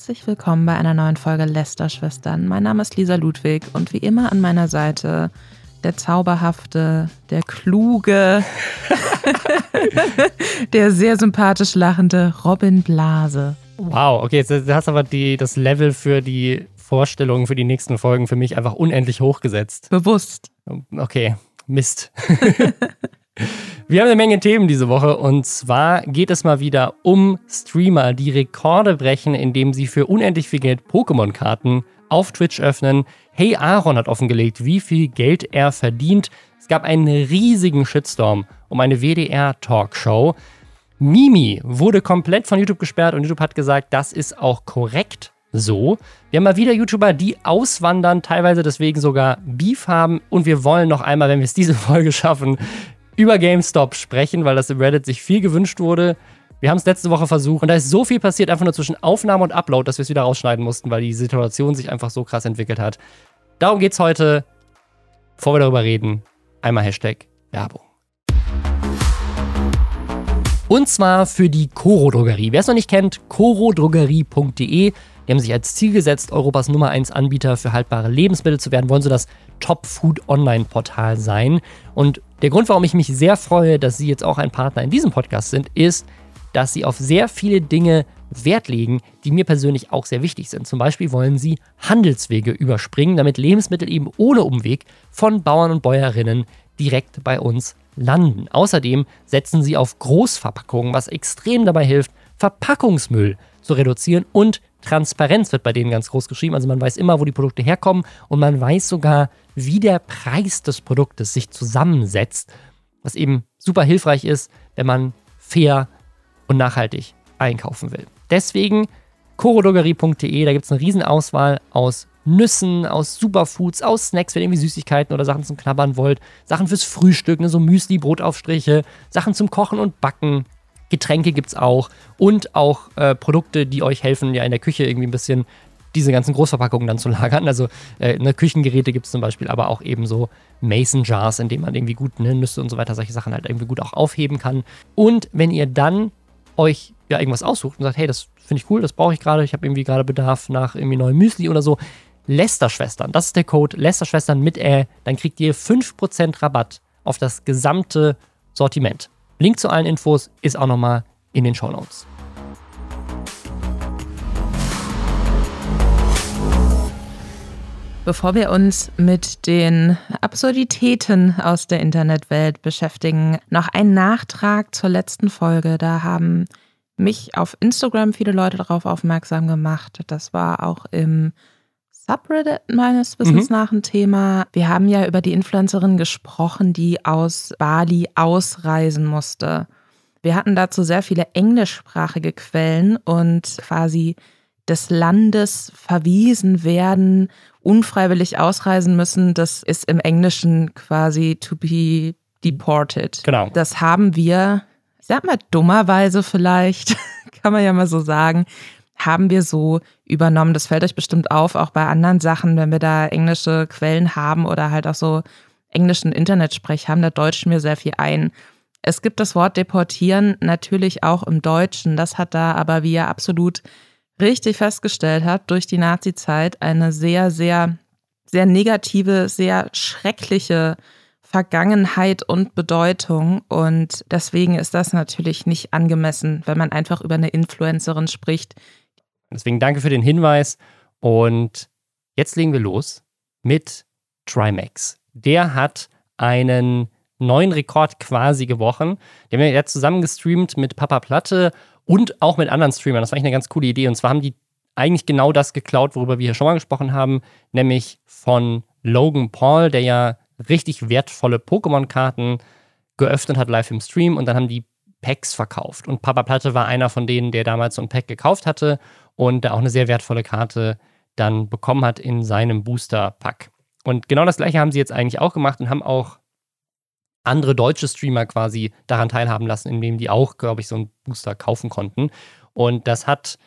herzlich willkommen bei einer neuen Folge Lester-Schwestern. Mein Name ist Lisa Ludwig und wie immer an meiner Seite der zauberhafte, der kluge, der sehr sympathisch lachende Robin Blase. Wow, okay, jetzt hast aber die, das Level für die Vorstellungen für die nächsten Folgen für mich einfach unendlich hochgesetzt. Bewusst. Okay, Mist. Wir haben eine Menge Themen diese Woche und zwar geht es mal wieder um Streamer, die Rekorde brechen, indem sie für unendlich viel Geld Pokémon-Karten auf Twitch öffnen. Hey Aaron hat offengelegt, wie viel Geld er verdient. Es gab einen riesigen Shitstorm um eine WDR-Talkshow. Mimi wurde komplett von YouTube gesperrt und YouTube hat gesagt, das ist auch korrekt so. Wir haben mal wieder YouTuber, die auswandern, teilweise deswegen sogar Beef haben. Und wir wollen noch einmal, wenn wir es diese Folge schaffen, über GameStop sprechen, weil das im Reddit sich viel gewünscht wurde. Wir haben es letzte Woche versucht und da ist so viel passiert, einfach nur zwischen Aufnahme und Upload, dass wir es wieder rausschneiden mussten, weil die Situation sich einfach so krass entwickelt hat. Darum geht es heute. Bevor wir darüber reden, einmal Hashtag Werbung. Und zwar für die Coro Drogerie. Wer es noch nicht kennt, corodrogerie.de. Die haben sich als Ziel gesetzt, Europas Nummer 1 Anbieter für haltbare Lebensmittel zu werden, wollen so das Top-Food-Online-Portal sein. Und der Grund, warum ich mich sehr freue, dass Sie jetzt auch ein Partner in diesem Podcast sind, ist, dass Sie auf sehr viele Dinge Wert legen, die mir persönlich auch sehr wichtig sind. Zum Beispiel wollen Sie Handelswege überspringen, damit Lebensmittel eben ohne Umweg von Bauern und Bäuerinnen direkt bei uns landen. Außerdem setzen Sie auf Großverpackungen, was extrem dabei hilft, Verpackungsmüll zu reduzieren und Transparenz wird bei denen ganz groß geschrieben. Also man weiß immer, wo die Produkte herkommen und man weiß sogar, wie der Preis des Produktes sich zusammensetzt, was eben super hilfreich ist, wenn man fair und nachhaltig einkaufen will. Deswegen chorodrogerie.de, da gibt es eine riesen Auswahl aus Nüssen, aus Superfoods, aus Snacks, wenn ihr irgendwie Süßigkeiten oder Sachen zum Knabbern wollt, Sachen fürs Frühstück, ne, so Müsli, Brotaufstriche, Sachen zum Kochen und Backen, Getränke gibt es auch und auch äh, Produkte, die euch helfen, ja in der Küche irgendwie ein bisschen diese ganzen Großverpackungen dann zu lagern. Also äh, ne, Küchengeräte gibt es zum Beispiel, aber auch eben so Mason Jars, in denen man irgendwie gut ne, Nüsse und so weiter, solche Sachen halt irgendwie gut auch aufheben kann. Und wenn ihr dann euch ja irgendwas aussucht und sagt, hey, das finde ich cool, das brauche ich gerade, ich habe irgendwie gerade Bedarf nach irgendwie neuem Müsli oder so, Lester-Schwestern, das ist der Code Lester-Schwestern mit Ä, dann kriegt ihr 5% Rabatt auf das gesamte Sortiment. Link zu allen Infos ist auch nochmal in den Show Notes. Bevor wir uns mit den Absurditäten aus der Internetwelt beschäftigen, noch ein Nachtrag zur letzten Folge. Da haben mich auf Instagram viele Leute darauf aufmerksam gemacht. Das war auch im Subreddit meines Wissens mhm. nach ein Thema. Wir haben ja über die Influencerin gesprochen, die aus Bali ausreisen musste. Wir hatten dazu sehr viele englischsprachige Quellen und quasi des Landes verwiesen werden, unfreiwillig ausreisen müssen. Das ist im Englischen quasi to be deported. Genau. Das haben wir, ich sag mal dummerweise vielleicht, kann man ja mal so sagen, haben wir so übernommen. Das fällt euch bestimmt auf, auch bei anderen Sachen, wenn wir da englische Quellen haben oder halt auch so englischen Internetsprech haben, da deutschen wir sehr viel ein. Es gibt das Wort deportieren natürlich auch im Deutschen. Das hat da aber, wie er absolut richtig festgestellt hat, durch die Nazi-Zeit eine sehr, sehr, sehr negative, sehr schreckliche Vergangenheit und Bedeutung. Und deswegen ist das natürlich nicht angemessen, wenn man einfach über eine Influencerin spricht, Deswegen danke für den Hinweis. Und jetzt legen wir los mit Trimax. Der hat einen neuen Rekord quasi gebrochen. Den haben wir zusammen gestreamt mit Papa Platte und auch mit anderen Streamern. Das war eigentlich eine ganz coole Idee. Und zwar haben die eigentlich genau das geklaut, worüber wir hier schon mal gesprochen haben, nämlich von Logan Paul, der ja richtig wertvolle Pokémon-Karten geöffnet hat live im Stream und dann haben die Packs verkauft. Und Papa Platte war einer von denen, der damals so ein Pack gekauft hatte und da auch eine sehr wertvolle Karte dann bekommen hat in seinem Booster-Pack. Und genau das gleiche haben sie jetzt eigentlich auch gemacht und haben auch andere deutsche Streamer quasi daran teilhaben lassen, indem die auch, glaube ich, so einen Booster kaufen konnten. Und das hat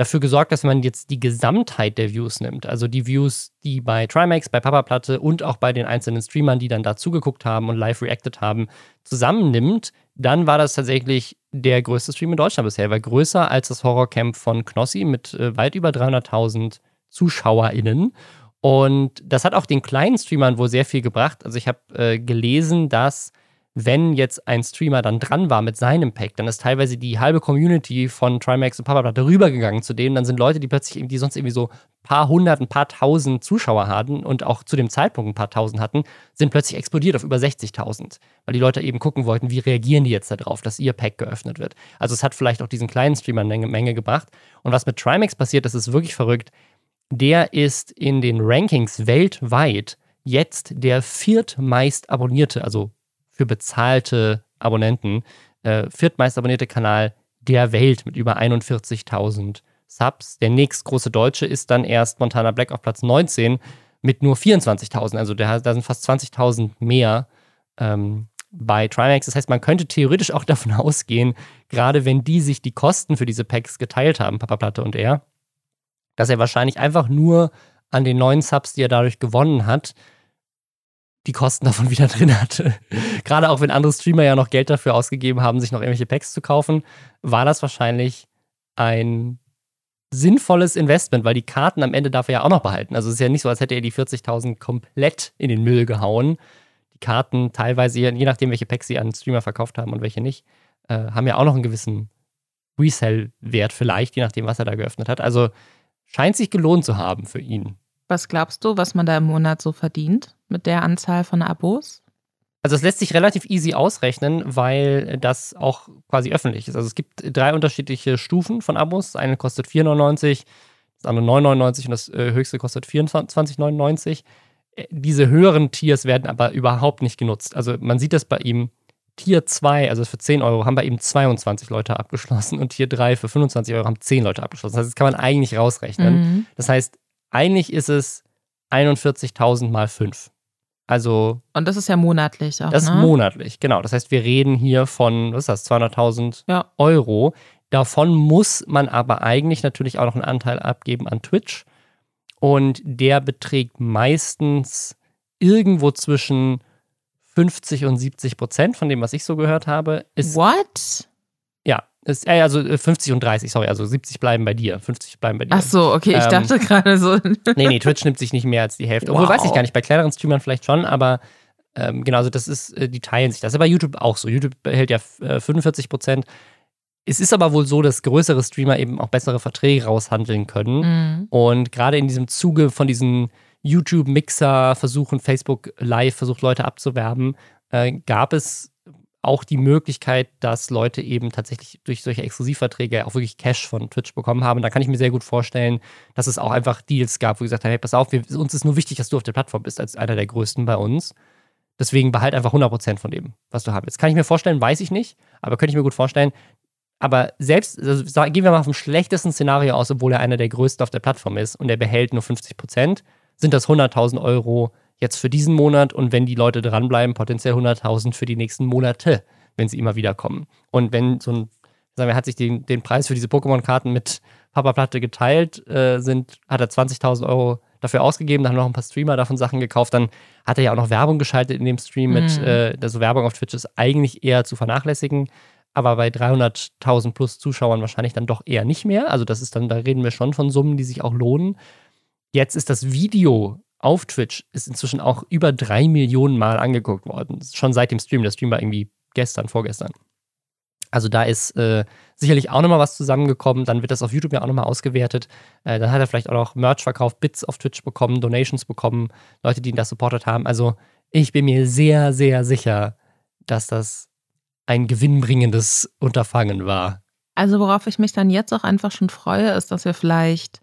dafür gesorgt, dass man jetzt die Gesamtheit der Views nimmt, also die Views, die bei Trimax, bei Papa Platte und auch bei den einzelnen Streamern, die dann dazu geguckt haben und live reacted haben, zusammennimmt, dann war das tatsächlich der größte Stream in Deutschland bisher. Er war größer als das Horrorcamp von Knossi mit äh, weit über 300.000 ZuschauerInnen. Und das hat auch den kleinen Streamern wohl sehr viel gebracht. Also ich habe äh, gelesen, dass wenn jetzt ein Streamer dann dran war mit seinem Pack, dann ist teilweise die halbe Community von Trimax und Papa darüber gegangen zu denen. Dann sind Leute, die plötzlich, die sonst irgendwie so ein paar hundert, ein paar tausend Zuschauer hatten und auch zu dem Zeitpunkt ein paar tausend hatten, sind plötzlich explodiert auf über 60.000. Weil die Leute eben gucken wollten, wie reagieren die jetzt darauf, dass ihr Pack geöffnet wird. Also es hat vielleicht auch diesen kleinen Streamer eine Menge gebracht. Und was mit Trimax passiert, das ist wirklich verrückt. Der ist in den Rankings weltweit jetzt der viertmeist abonnierte, also für bezahlte Abonnenten, äh, viertmeist abonnierte Kanal der Welt mit über 41.000 Subs. Der nächstgroße Deutsche ist dann erst Montana Black auf Platz 19 mit nur 24.000. Also der, da sind fast 20.000 mehr ähm, bei Trimax. Das heißt, man könnte theoretisch auch davon ausgehen, gerade wenn die sich die Kosten für diese Packs geteilt haben, Papa Platte und er, dass er wahrscheinlich einfach nur an den neuen Subs, die er dadurch gewonnen hat, die Kosten davon wieder drin hatte. Gerade auch wenn andere Streamer ja noch Geld dafür ausgegeben haben, sich noch irgendwelche Packs zu kaufen, war das wahrscheinlich ein sinnvolles Investment, weil die Karten am Ende darf er ja auch noch behalten. Also es ist ja nicht so, als hätte er die 40.000 komplett in den Müll gehauen. Die Karten teilweise, je nachdem, welche Packs sie an Streamer verkauft haben und welche nicht, äh, haben ja auch noch einen gewissen Resell-Wert vielleicht, je nachdem, was er da geöffnet hat. Also scheint sich gelohnt zu haben für ihn. Was glaubst du, was man da im Monat so verdient mit der Anzahl von Abos? Also es lässt sich relativ easy ausrechnen, weil das auch quasi öffentlich ist. Also es gibt drei unterschiedliche Stufen von Abos. Das eine kostet 4,99, das andere 9,99 und das äh, höchste kostet 24,99. Äh, diese höheren Tiers werden aber überhaupt nicht genutzt. Also man sieht das bei ihm. Tier 2, also für 10 Euro, haben bei ihm 22 Leute abgeschlossen und Tier 3 für 25 Euro haben 10 Leute abgeschlossen. Das heißt, das kann man eigentlich rausrechnen. Mhm. Das heißt, eigentlich ist es 41.000 mal 5. Also. Und das ist ja monatlich auch. Das ne? ist monatlich, genau. Das heißt, wir reden hier von, was ist das, 200.000 ja. Euro. Davon muss man aber eigentlich natürlich auch noch einen Anteil abgeben an Twitch. Und der beträgt meistens irgendwo zwischen 50 und 70 Prozent von dem, was ich so gehört habe. Ist, What? Ist, äh, also 50 und 30, sorry, also 70 bleiben bei dir, 50 bleiben bei dir. Ach so, okay, ich ähm, dachte gerade so. nee, nee, Twitch nimmt sich nicht mehr als die Hälfte. Obwohl, wow. weiß ich gar nicht, bei kleineren Streamern vielleicht schon, aber ähm, genau, also das ist, äh, die teilen sich das. Bei YouTube auch so. YouTube hält ja äh, 45 Prozent. Es ist aber wohl so, dass größere Streamer eben auch bessere Verträge raushandeln können. Mhm. Und gerade in diesem Zuge von diesen YouTube-Mixer-Versuchen, Facebook Live versucht, Leute abzuwerben, äh, gab es auch die Möglichkeit, dass Leute eben tatsächlich durch solche Exklusivverträge auch wirklich Cash von Twitch bekommen haben. Da kann ich mir sehr gut vorstellen, dass es auch einfach Deals gab, wo gesagt haben, hey, pass auf, wir, uns ist nur wichtig, dass du auf der Plattform bist, als einer der größten bei uns. Deswegen behalt einfach 100% von dem, was du haben willst. Kann ich mir vorstellen, weiß ich nicht, aber könnte ich mir gut vorstellen. Aber selbst, also gehen wir mal vom schlechtesten Szenario aus, obwohl er einer der größten auf der Plattform ist und er behält nur 50%, sind das 100.000 Euro, jetzt für diesen Monat und wenn die Leute dranbleiben, potenziell 100.000 für die nächsten Monate, wenn sie immer wieder kommen. Und wenn so ein, sagen wir, hat sich den, den Preis für diese Pokémon-Karten mit Papa Platte geteilt, äh, sind, hat er 20.000 Euro dafür ausgegeben, dann haben noch ein paar Streamer davon Sachen gekauft, dann hat er ja auch noch Werbung geschaltet in dem Stream mit, mhm. äh, also Werbung auf Twitch ist eigentlich eher zu vernachlässigen, aber bei 300.000 plus Zuschauern wahrscheinlich dann doch eher nicht mehr. Also das ist dann, da reden wir schon von Summen, die sich auch lohnen. Jetzt ist das Video auf Twitch ist inzwischen auch über drei Millionen Mal angeguckt worden. Schon seit dem Stream. Der Stream war irgendwie gestern, vorgestern. Also da ist äh, sicherlich auch nochmal was zusammengekommen. Dann wird das auf YouTube ja auch nochmal ausgewertet. Äh, dann hat er vielleicht auch noch Merch verkauft, Bits auf Twitch bekommen, Donations bekommen, Leute, die ihn da supportet haben. Also ich bin mir sehr, sehr sicher, dass das ein gewinnbringendes Unterfangen war. Also worauf ich mich dann jetzt auch einfach schon freue, ist, dass wir vielleicht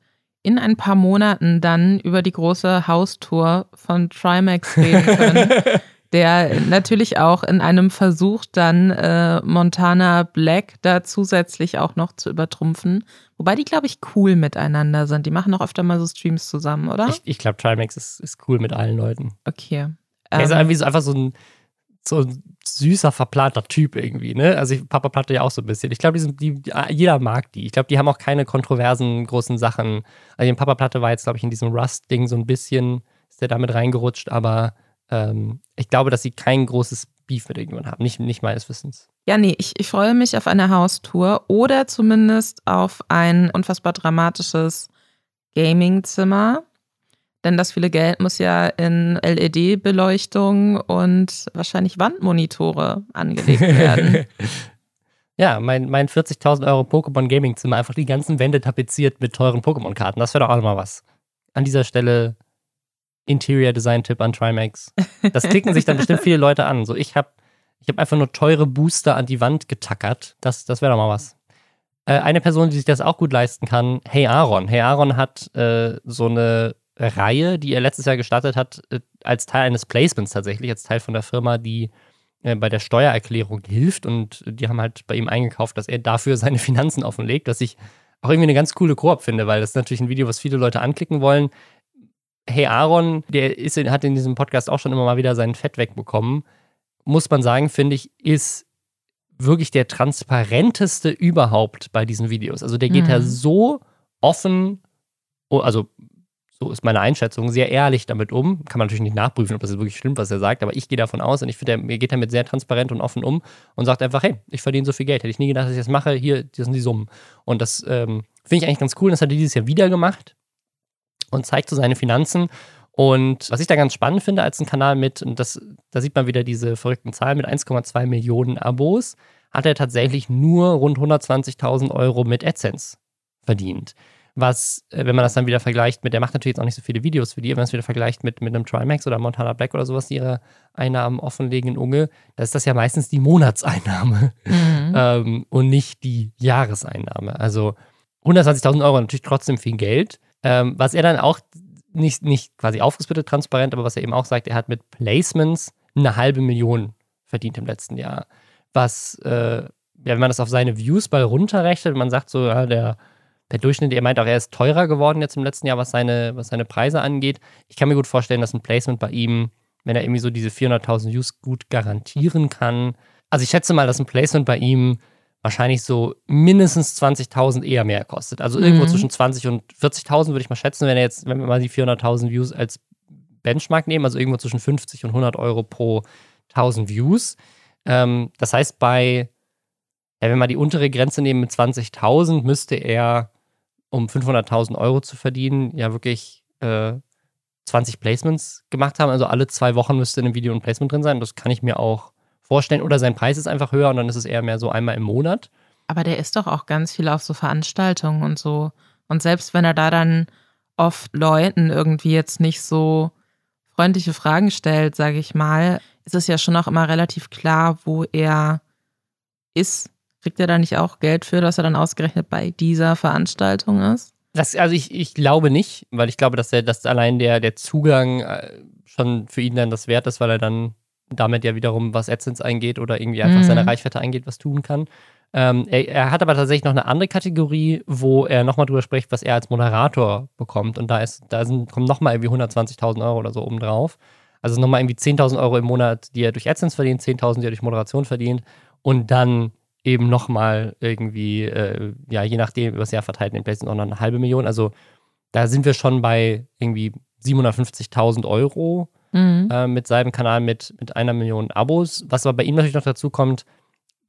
in ein paar Monaten dann über die große Haustour von Trimax reden können. der natürlich auch in einem Versuch dann äh, Montana Black da zusätzlich auch noch zu übertrumpfen. Wobei die, glaube ich, cool miteinander sind. Die machen auch öfter mal so Streams zusammen, oder? Ich, ich glaube, Trimax ist, ist cool mit allen Leuten. Okay. Er ist ähm, irgendwie so einfach so ein so ein süßer, verplanter Typ irgendwie, ne? Also ich, Papa Platte ja auch so ein bisschen. Ich glaube, die die, die, jeder mag die. Ich glaube, die haben auch keine kontroversen großen Sachen. Also Papa Platte war jetzt, glaube ich, in diesem Rust-Ding so ein bisschen, ist der damit reingerutscht, aber ähm, ich glaube, dass sie kein großes Beef mit irgendjemandem haben. Nicht, nicht meines Wissens. Ja, nee, ich, ich freue mich auf eine Haustour oder zumindest auf ein unfassbar dramatisches Gaming-Zimmer. Denn das viele Geld muss ja in LED-Beleuchtung und wahrscheinlich Wandmonitore angelegt werden. ja, mein, mein 40.000 Euro Pokémon Gaming-Zimmer, einfach die ganzen Wände tapeziert mit teuren Pokémon-Karten. Das wäre doch auch mal was. An dieser Stelle Interior Design-Tipp an Trimax. Das klicken sich dann bestimmt viele Leute an. So, ich habe ich hab einfach nur teure Booster an die Wand getackert. Das, das wäre doch mal was. Äh, eine Person, die sich das auch gut leisten kann, Hey Aaron. Hey Aaron hat äh, so eine Reihe, die er letztes Jahr gestartet hat, äh, als Teil eines Placements tatsächlich, als Teil von der Firma, die äh, bei der Steuererklärung hilft. Und die haben halt bei ihm eingekauft, dass er dafür seine Finanzen offenlegt, was ich auch irgendwie eine ganz coole Koop finde, weil das ist natürlich ein Video, was viele Leute anklicken wollen. Hey Aaron, der ist, hat in diesem Podcast auch schon immer mal wieder sein Fett wegbekommen. Muss man sagen, finde ich, ist wirklich der transparenteste überhaupt bei diesen Videos. Also der geht mhm. ja so offen, also so ist meine Einschätzung, sehr ehrlich damit um. Kann man natürlich nicht nachprüfen, ob das wirklich stimmt, was er sagt, aber ich gehe davon aus und ich finde, er geht damit sehr transparent und offen um und sagt einfach, hey, ich verdiene so viel Geld. Hätte ich nie gedacht, dass ich das mache. Hier, das sind die Summen. Und das ähm, finde ich eigentlich ganz cool. Das hat er dieses Jahr wieder gemacht und zeigt so seine Finanzen. Und was ich da ganz spannend finde als ein Kanal mit, und das, da sieht man wieder diese verrückten Zahlen mit 1,2 Millionen Abos, hat er tatsächlich nur rund 120.000 Euro mit AdSense verdient was, äh, wenn man das dann wieder vergleicht mit, der macht natürlich jetzt auch nicht so viele Videos für die, wenn man es wieder vergleicht mit, mit einem Trimax oder Montana Black oder sowas, die ihre Einnahmen offenlegen in Unge, da ist das ja meistens die Monatseinnahme mhm. ähm, und nicht die Jahreseinnahme. Also 120.000 Euro natürlich trotzdem viel Geld. Ähm, was er dann auch nicht, nicht quasi aufgesplittet transparent, aber was er eben auch sagt, er hat mit Placements eine halbe Million verdient im letzten Jahr. Was, äh, ja, wenn man das auf seine Views bei runterrechnet, man sagt so, ja, der der Durchschnitt, er meint auch, er ist teurer geworden jetzt im letzten Jahr, was seine, was seine Preise angeht. Ich kann mir gut vorstellen, dass ein Placement bei ihm, wenn er irgendwie so diese 400.000 Views gut garantieren kann. Also ich schätze mal, dass ein Placement bei ihm wahrscheinlich so mindestens 20.000 eher mehr kostet. Also irgendwo mhm. zwischen 20 und 40.000 würde ich mal schätzen, wenn er jetzt, wenn wir mal die 400.000 Views als Benchmark nehmen, also irgendwo zwischen 50 und 100 Euro pro 1000 Views. Ähm, das heißt, bei, ja, wenn wir die untere Grenze nehmen mit 20.000, müsste er um 500.000 Euro zu verdienen, ja wirklich äh, 20 Placements gemacht haben. Also alle zwei Wochen müsste in einem Video ein Placement drin sein. Das kann ich mir auch vorstellen. Oder sein Preis ist einfach höher und dann ist es eher mehr so einmal im Monat. Aber der ist doch auch ganz viel auf so Veranstaltungen und so. Und selbst wenn er da dann oft Leuten irgendwie jetzt nicht so freundliche Fragen stellt, sage ich mal, ist es ja schon auch immer relativ klar, wo er ist Kriegt er da nicht auch Geld für, dass er dann ausgerechnet bei dieser Veranstaltung ist? Das, also ich, ich glaube nicht, weil ich glaube, dass er dass allein der, der Zugang äh, schon für ihn dann das wert ist, weil er dann damit ja wiederum, was AdSense eingeht oder irgendwie einfach mhm. seine Reichweite eingeht, was tun kann. Ähm, er, er, hat aber tatsächlich noch eine andere Kategorie, wo er nochmal drüber spricht, was er als Moderator bekommt. Und da, ist, da sind, kommen nochmal irgendwie 120.000 Euro oder so oben drauf. Also nochmal irgendwie 10.000 Euro im Monat, die er durch AdSense verdient, 10.000, die er durch Moderation verdient. Und dann eben nochmal irgendwie, äh, ja, je nachdem, über das Jahr verteilt in den Places auch noch eine halbe Million. Also da sind wir schon bei irgendwie 750.000 Euro mhm. äh, mit seinem Kanal mit, mit einer Million Abos. Was aber bei ihm natürlich noch dazu kommt,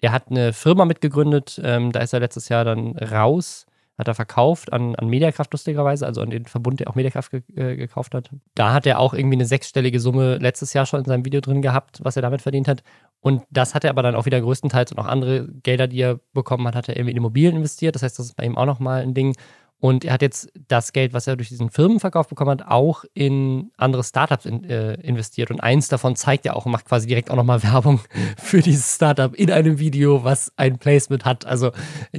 er hat eine Firma mitgegründet, ähm, da ist er letztes Jahr dann raus, hat er verkauft an, an Mediakraft lustigerweise, also an den Verbund, der auch Mediakraft ge äh, gekauft hat. Da hat er auch irgendwie eine sechsstellige Summe letztes Jahr schon in seinem Video drin gehabt, was er damit verdient hat. Und das hat er aber dann auch wieder größtenteils und auch andere Gelder, die er bekommen hat, hat er irgendwie in Immobilien investiert. Das heißt, das ist bei ihm auch nochmal ein Ding. Und er hat jetzt das Geld, was er durch diesen Firmenverkauf bekommen hat, auch in andere Startups in, äh, investiert. Und eins davon zeigt er auch und macht quasi direkt auch nochmal Werbung für dieses Startup in einem Video, was ein Placement hat. Also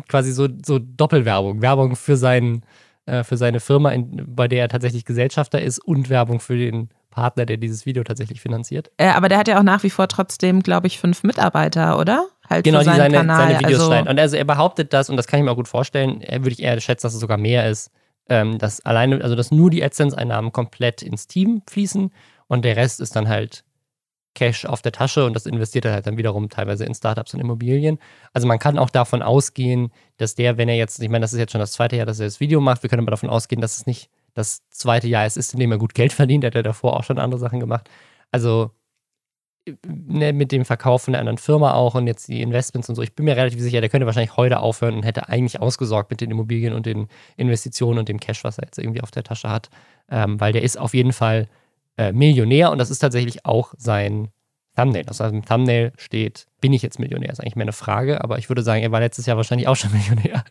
quasi so, so Doppelwerbung. Werbung für, sein, äh, für seine Firma, in, bei der er tatsächlich Gesellschafter ist und Werbung für den Partner, der dieses Video tatsächlich finanziert. Äh, aber der hat ja auch nach wie vor trotzdem, glaube ich, fünf Mitarbeiter, oder? Halt genau, die seine, Kanal. seine Videos also, schneiden. Und also er behauptet das, und das kann ich mir auch gut vorstellen, er würde ich eher schätzen, dass es sogar mehr ist, ähm, dass alleine, also dass nur die AdSense-Einnahmen komplett ins Team fließen und der Rest ist dann halt Cash auf der Tasche und das investiert er halt dann wiederum teilweise in Startups und Immobilien. Also man kann auch davon ausgehen, dass der, wenn er jetzt, ich meine, das ist jetzt schon das zweite Jahr, dass er das Video macht, wir können aber davon ausgehen, dass es nicht das zweite Jahr ist, ist, in dem er gut Geld verdient. Er hat ja davor auch schon andere Sachen gemacht. Also ne, mit dem Verkauf von einer anderen Firma auch und jetzt die Investments und so. Ich bin mir relativ sicher, der könnte wahrscheinlich heute aufhören und hätte eigentlich ausgesorgt mit den Immobilien und den Investitionen und dem Cash, was er jetzt irgendwie auf der Tasche hat. Ähm, weil der ist auf jeden Fall äh, Millionär und das ist tatsächlich auch sein Thumbnail. Also im Thumbnail steht, bin ich jetzt Millionär? Ist eigentlich mehr eine Frage, aber ich würde sagen, er war letztes Jahr wahrscheinlich auch schon Millionär.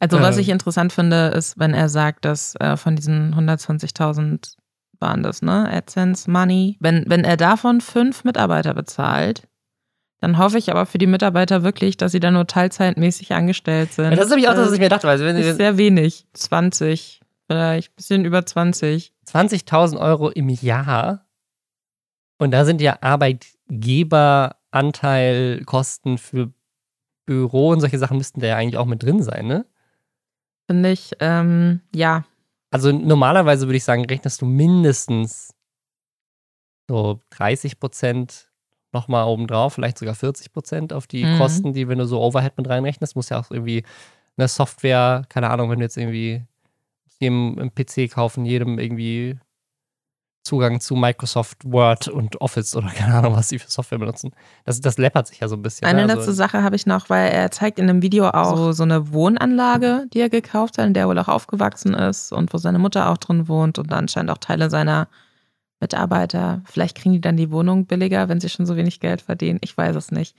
Also was ähm. ich interessant finde, ist, wenn er sagt, dass äh, von diesen 120.000 waren das, ne? AdSense Money. Wenn, wenn er davon fünf Mitarbeiter bezahlt, dann hoffe ich aber für die Mitarbeiter wirklich, dass sie dann nur teilzeitmäßig angestellt sind. Ja, das habe ich auch, dass ich mir dachte. Also wenn ist sehr wenig. 20, vielleicht ein bisschen über 20. 20.000 Euro im Jahr. Und da sind ja Arbeitgeberanteilkosten für Büro und solche Sachen müssten da ja eigentlich auch mit drin sein, ne? Finde ich, ähm, ja. Also normalerweise würde ich sagen, rechnest du mindestens so 30 Prozent nochmal obendrauf, vielleicht sogar 40 Prozent auf die mhm. Kosten, die, wenn du so Overhead mit reinrechnest, muss ja auch irgendwie eine Software, keine Ahnung, wenn du jetzt irgendwie jedem PC kaufen, jedem irgendwie Zugang zu Microsoft Word und Office oder keine Ahnung, was sie für Software benutzen. Das, das läppert sich ja so ein bisschen. Eine ne? letzte also, Sache habe ich noch, weil er zeigt in dem Video auch so, so eine Wohnanlage, die er gekauft hat, in der er wohl auch aufgewachsen ist und wo seine Mutter auch drin wohnt und anscheinend auch Teile seiner Mitarbeiter. Vielleicht kriegen die dann die Wohnung billiger, wenn sie schon so wenig Geld verdienen. Ich weiß es nicht.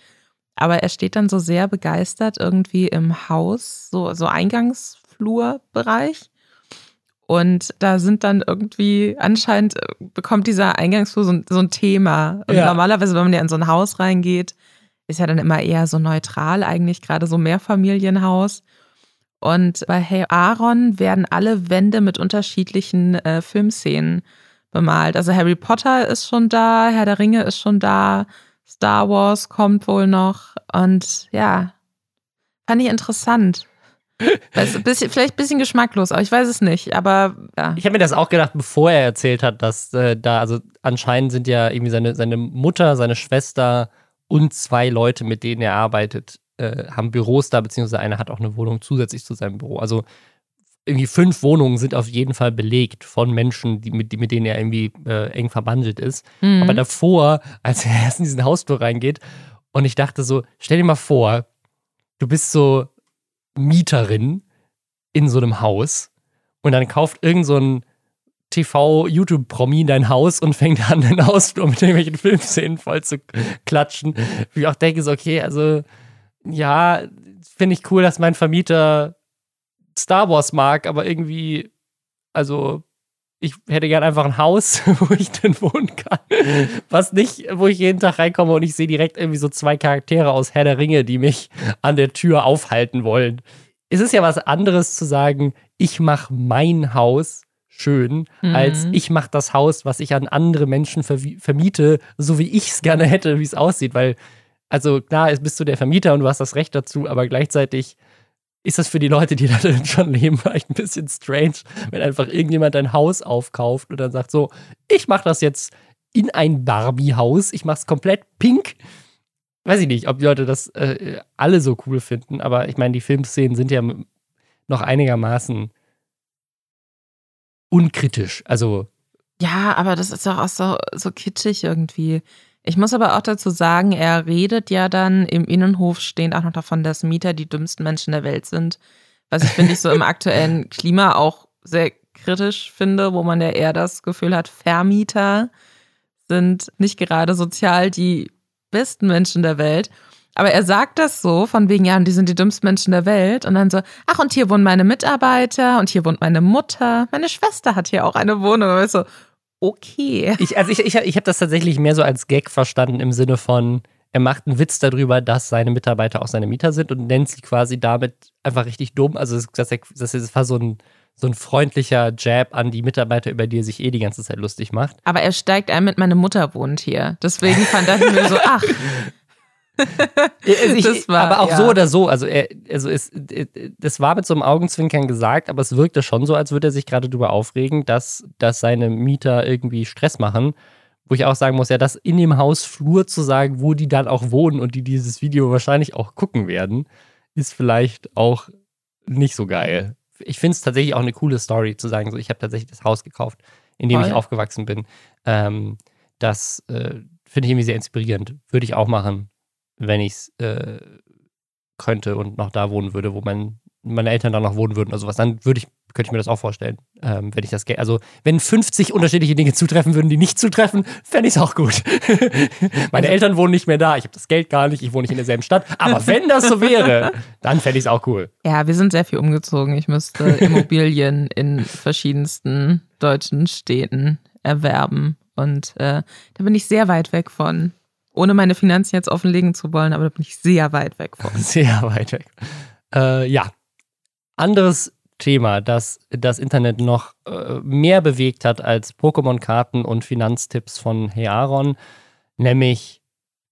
Aber er steht dann so sehr begeistert irgendwie im Haus, so, so Eingangsflurbereich und da sind dann irgendwie, anscheinend äh, bekommt dieser Eingangsflur so, so ein Thema. Und ja. normalerweise, wenn man ja in so ein Haus reingeht, ist ja dann immer eher so neutral, eigentlich gerade so Mehrfamilienhaus. Und bei Hey Aaron werden alle Wände mit unterschiedlichen äh, Filmszenen bemalt. Also Harry Potter ist schon da, Herr der Ringe ist schon da, Star Wars kommt wohl noch. Und ja, fand ich interessant. Weißt, bisschen, vielleicht ein bisschen geschmacklos, aber ich weiß es nicht. Aber ja. Ich habe mir das auch gedacht, bevor er erzählt hat, dass äh, da, also anscheinend sind ja irgendwie seine, seine Mutter, seine Schwester und zwei Leute, mit denen er arbeitet, äh, haben Büros da, beziehungsweise einer hat auch eine Wohnung zusätzlich zu seinem Büro. Also irgendwie fünf Wohnungen sind auf jeden Fall belegt von Menschen, die, mit, die, mit denen er irgendwie äh, eng verbandelt ist. Mhm. Aber davor, als er erst in diesen Hausflur reingeht, und ich dachte so, stell dir mal vor, du bist so Mieterin in so einem Haus und dann kauft irgend so ein TV-YouTube-Promi dein Haus und fängt an, den Hausflur mit irgendwelchen Filmszenen voll zu klatschen. Wie ich auch denke, so, okay, also, ja, finde ich cool, dass mein Vermieter Star Wars mag, aber irgendwie, also, ich hätte gern einfach ein Haus, wo ich denn wohnen kann. Was nicht, wo ich jeden Tag reinkomme und ich sehe direkt irgendwie so zwei Charaktere aus Herr der Ringe, die mich an der Tür aufhalten wollen. Es ist ja was anderes zu sagen, ich mache mein Haus schön, mhm. als ich mache das Haus, was ich an andere Menschen vermiete, so wie ich es gerne hätte, wie es aussieht. Weil, also klar, bist du der Vermieter und du hast das Recht dazu, aber gleichzeitig ist das für die Leute, die da schon leben, vielleicht ein bisschen strange, wenn einfach irgendjemand ein Haus aufkauft und dann sagt so, ich mache das jetzt in ein Barbie-Haus, ich mache es komplett pink. Weiß ich nicht, ob die Leute das äh, alle so cool finden, aber ich meine, die Filmszenen sind ja noch einigermaßen unkritisch. Also. Ja, aber das ist doch auch so, so kitschig irgendwie. Ich muss aber auch dazu sagen, er redet ja dann im Innenhof stehend auch noch davon, dass Mieter die dümmsten Menschen der Welt sind. Was ich finde ich so im aktuellen Klima auch sehr kritisch finde, wo man ja eher das Gefühl hat, Vermieter sind nicht gerade sozial die besten Menschen der Welt. Aber er sagt das so, von wegen, ja, die sind die dümmsten Menschen der Welt. Und dann so, ach, und hier wohnen meine Mitarbeiter und hier wohnt meine Mutter. Meine Schwester hat hier auch eine Wohnung. Und so, okay. Ich, also ich, ich, ich habe das tatsächlich mehr so als Gag verstanden im Sinne von, er macht einen Witz darüber, dass seine Mitarbeiter auch seine Mieter sind und nennt sie quasi damit einfach richtig dumm. Also das, das war so ein, so ein freundlicher Jab an die Mitarbeiter, über die er sich eh die ganze Zeit lustig macht. Aber er steigt ein mit, meine Mutter wohnt hier. Deswegen fand ich mir so, ach, ich, war, aber auch ja. so oder so, also er, also es, das war mit so einem Augenzwinkern gesagt, aber es wirkte schon so, als würde er sich gerade darüber aufregen, dass, dass seine Mieter irgendwie Stress machen, wo ich auch sagen muss, ja, das in dem Hausflur zu sagen, wo die dann auch wohnen und die dieses Video wahrscheinlich auch gucken werden, ist vielleicht auch nicht so geil. Ich finde es tatsächlich auch eine coole Story zu sagen, so ich habe tatsächlich das Haus gekauft, in dem Voll. ich aufgewachsen bin. Ähm, das äh, finde ich irgendwie sehr inspirierend. Würde ich auch machen, wenn ich es äh, könnte und noch da wohnen würde, wo mein, meine Eltern dann noch wohnen würden oder sowas. Dann würde ich könnte ich mir das auch vorstellen, ähm, wenn ich das Geld, also wenn 50 unterschiedliche Dinge zutreffen würden, die nicht zutreffen, fände ich es auch gut. Meine Eltern wohnen nicht mehr da, ich habe das Geld gar nicht, ich wohne nicht in derselben Stadt, aber wenn das so wäre, dann fände ich es auch cool. Ja, wir sind sehr viel umgezogen. Ich müsste Immobilien in verschiedensten deutschen Städten erwerben und äh, da bin ich sehr weit weg von. Ohne meine Finanzen jetzt offenlegen zu wollen, aber da bin ich sehr weit weg von. Sehr weit weg. Äh, ja. Anderes Thema, das das Internet noch äh, mehr bewegt hat als Pokémon-Karten und Finanztipps von Hey Aaron, nämlich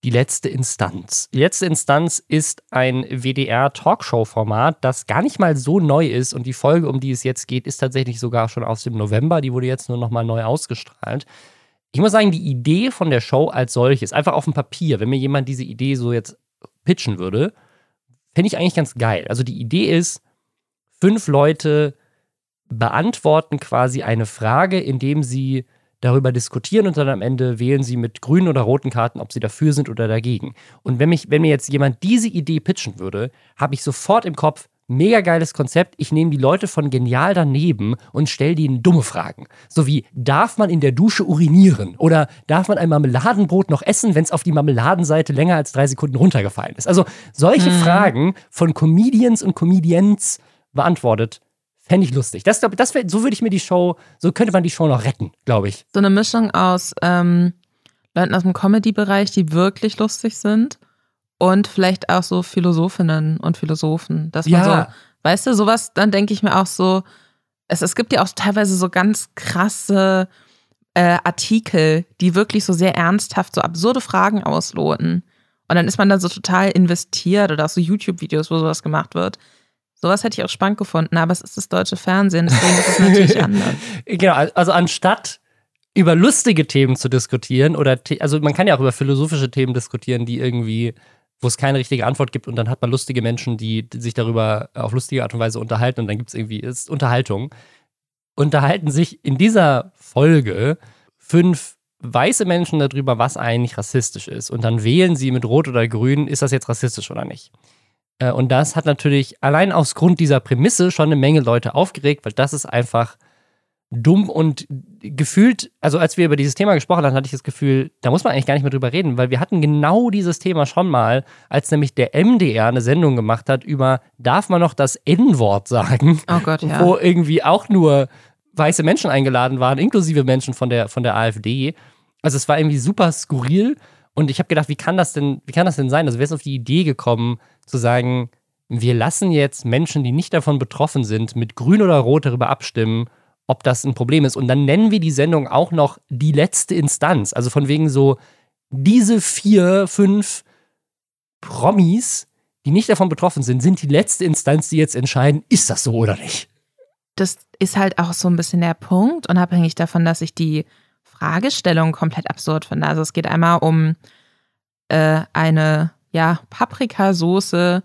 die letzte Instanz. Die letzte Instanz ist ein WDR-Talkshow-Format, das gar nicht mal so neu ist und die Folge, um die es jetzt geht, ist tatsächlich sogar schon aus dem November. Die wurde jetzt nur noch mal neu ausgestrahlt. Ich muss sagen, die Idee von der Show als solches, einfach auf dem Papier, wenn mir jemand diese Idee so jetzt pitchen würde, fände ich eigentlich ganz geil. Also die Idee ist, fünf Leute beantworten quasi eine Frage, indem sie darüber diskutieren und dann am Ende wählen sie mit grünen oder roten Karten, ob sie dafür sind oder dagegen. Und wenn, mich, wenn mir jetzt jemand diese Idee pitchen würde, habe ich sofort im Kopf, mega geiles Konzept, ich nehme die Leute von genial daneben und stelle denen dumme Fragen. So wie, darf man in der Dusche urinieren? Oder darf man ein Marmeladenbrot noch essen, wenn es auf die Marmeladenseite länger als drei Sekunden runtergefallen ist? Also solche hm. Fragen von Comedians und Comedians beantwortet. Fände ich lustig. Das, das wär, so würde ich mir die Show, so könnte man die Show noch retten, glaube ich. So eine Mischung aus ähm, Leuten aus dem Comedy-Bereich, die wirklich lustig sind und vielleicht auch so Philosophinnen und Philosophen. Dass man ja. so, weißt du, sowas, dann denke ich mir auch so, es, es gibt ja auch teilweise so ganz krasse äh, Artikel, die wirklich so sehr ernsthaft so absurde Fragen ausloten. Und dann ist man da so total investiert oder auch so YouTube-Videos, wo sowas gemacht wird. Sowas hätte ich auch spannend gefunden, aber es ist das deutsche Fernsehen, deswegen ist es natürlich anders. Genau, also anstatt über lustige Themen zu diskutieren oder also man kann ja auch über philosophische Themen diskutieren, die irgendwie wo es keine richtige Antwort gibt und dann hat man lustige Menschen, die sich darüber auf lustige Art und Weise unterhalten und dann gibt es irgendwie ist Unterhaltung. Unterhalten sich in dieser Folge fünf weiße Menschen darüber, was eigentlich rassistisch ist und dann wählen sie mit Rot oder Grün, ist das jetzt rassistisch oder nicht. Äh, und das hat natürlich allein aus Grund dieser Prämisse schon eine Menge Leute aufgeregt, weil das ist einfach dumm und gefühlt, also als wir über dieses Thema gesprochen haben, hatte ich das Gefühl, da muss man eigentlich gar nicht mehr drüber reden, weil wir hatten genau dieses Thema schon mal, als nämlich der MDR eine Sendung gemacht hat über, darf man noch das N-Wort sagen? Oh Gott, ja. Wo irgendwie auch nur weiße Menschen eingeladen waren, inklusive Menschen von der, von der AfD. Also es war irgendwie super skurril und ich habe gedacht, wie kann das denn, wie kann das denn sein? Also wer ist auf die Idee gekommen, zu sagen, wir lassen jetzt Menschen, die nicht davon betroffen sind, mit Grün oder Rot darüber abstimmen, ob das ein Problem ist. Und dann nennen wir die Sendung auch noch die letzte Instanz. Also von wegen so, diese vier, fünf Promis, die nicht davon betroffen sind, sind die letzte Instanz, die jetzt entscheiden, ist das so oder nicht. Das ist halt auch so ein bisschen der Punkt, unabhängig davon, dass ich die Fragestellung komplett absurd finde. Also es geht einmal um äh, eine ja, Paprikasoße,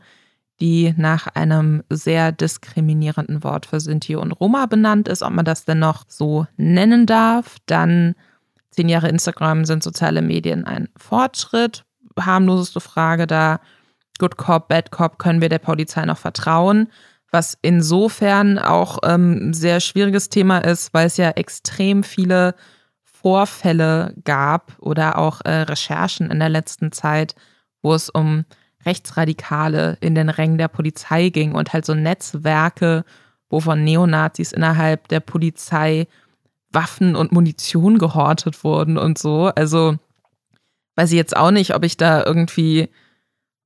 die nach einem sehr diskriminierenden Wort für Sinti und Roma benannt ist, ob man das denn noch so nennen darf. Dann zehn Jahre Instagram sind soziale Medien ein Fortschritt. Harmloseste Frage da. Good Cop, Bad Cop, können wir der Polizei noch vertrauen? Was insofern auch ein ähm, sehr schwieriges Thema ist, weil es ja extrem viele Vorfälle gab oder auch äh, Recherchen in der letzten Zeit, wo es um Rechtsradikale in den Rängen der Polizei ging und halt so Netzwerke, wo von Neonazis innerhalb der Polizei Waffen und Munition gehortet wurden und so. Also weiß ich jetzt auch nicht, ob ich da irgendwie,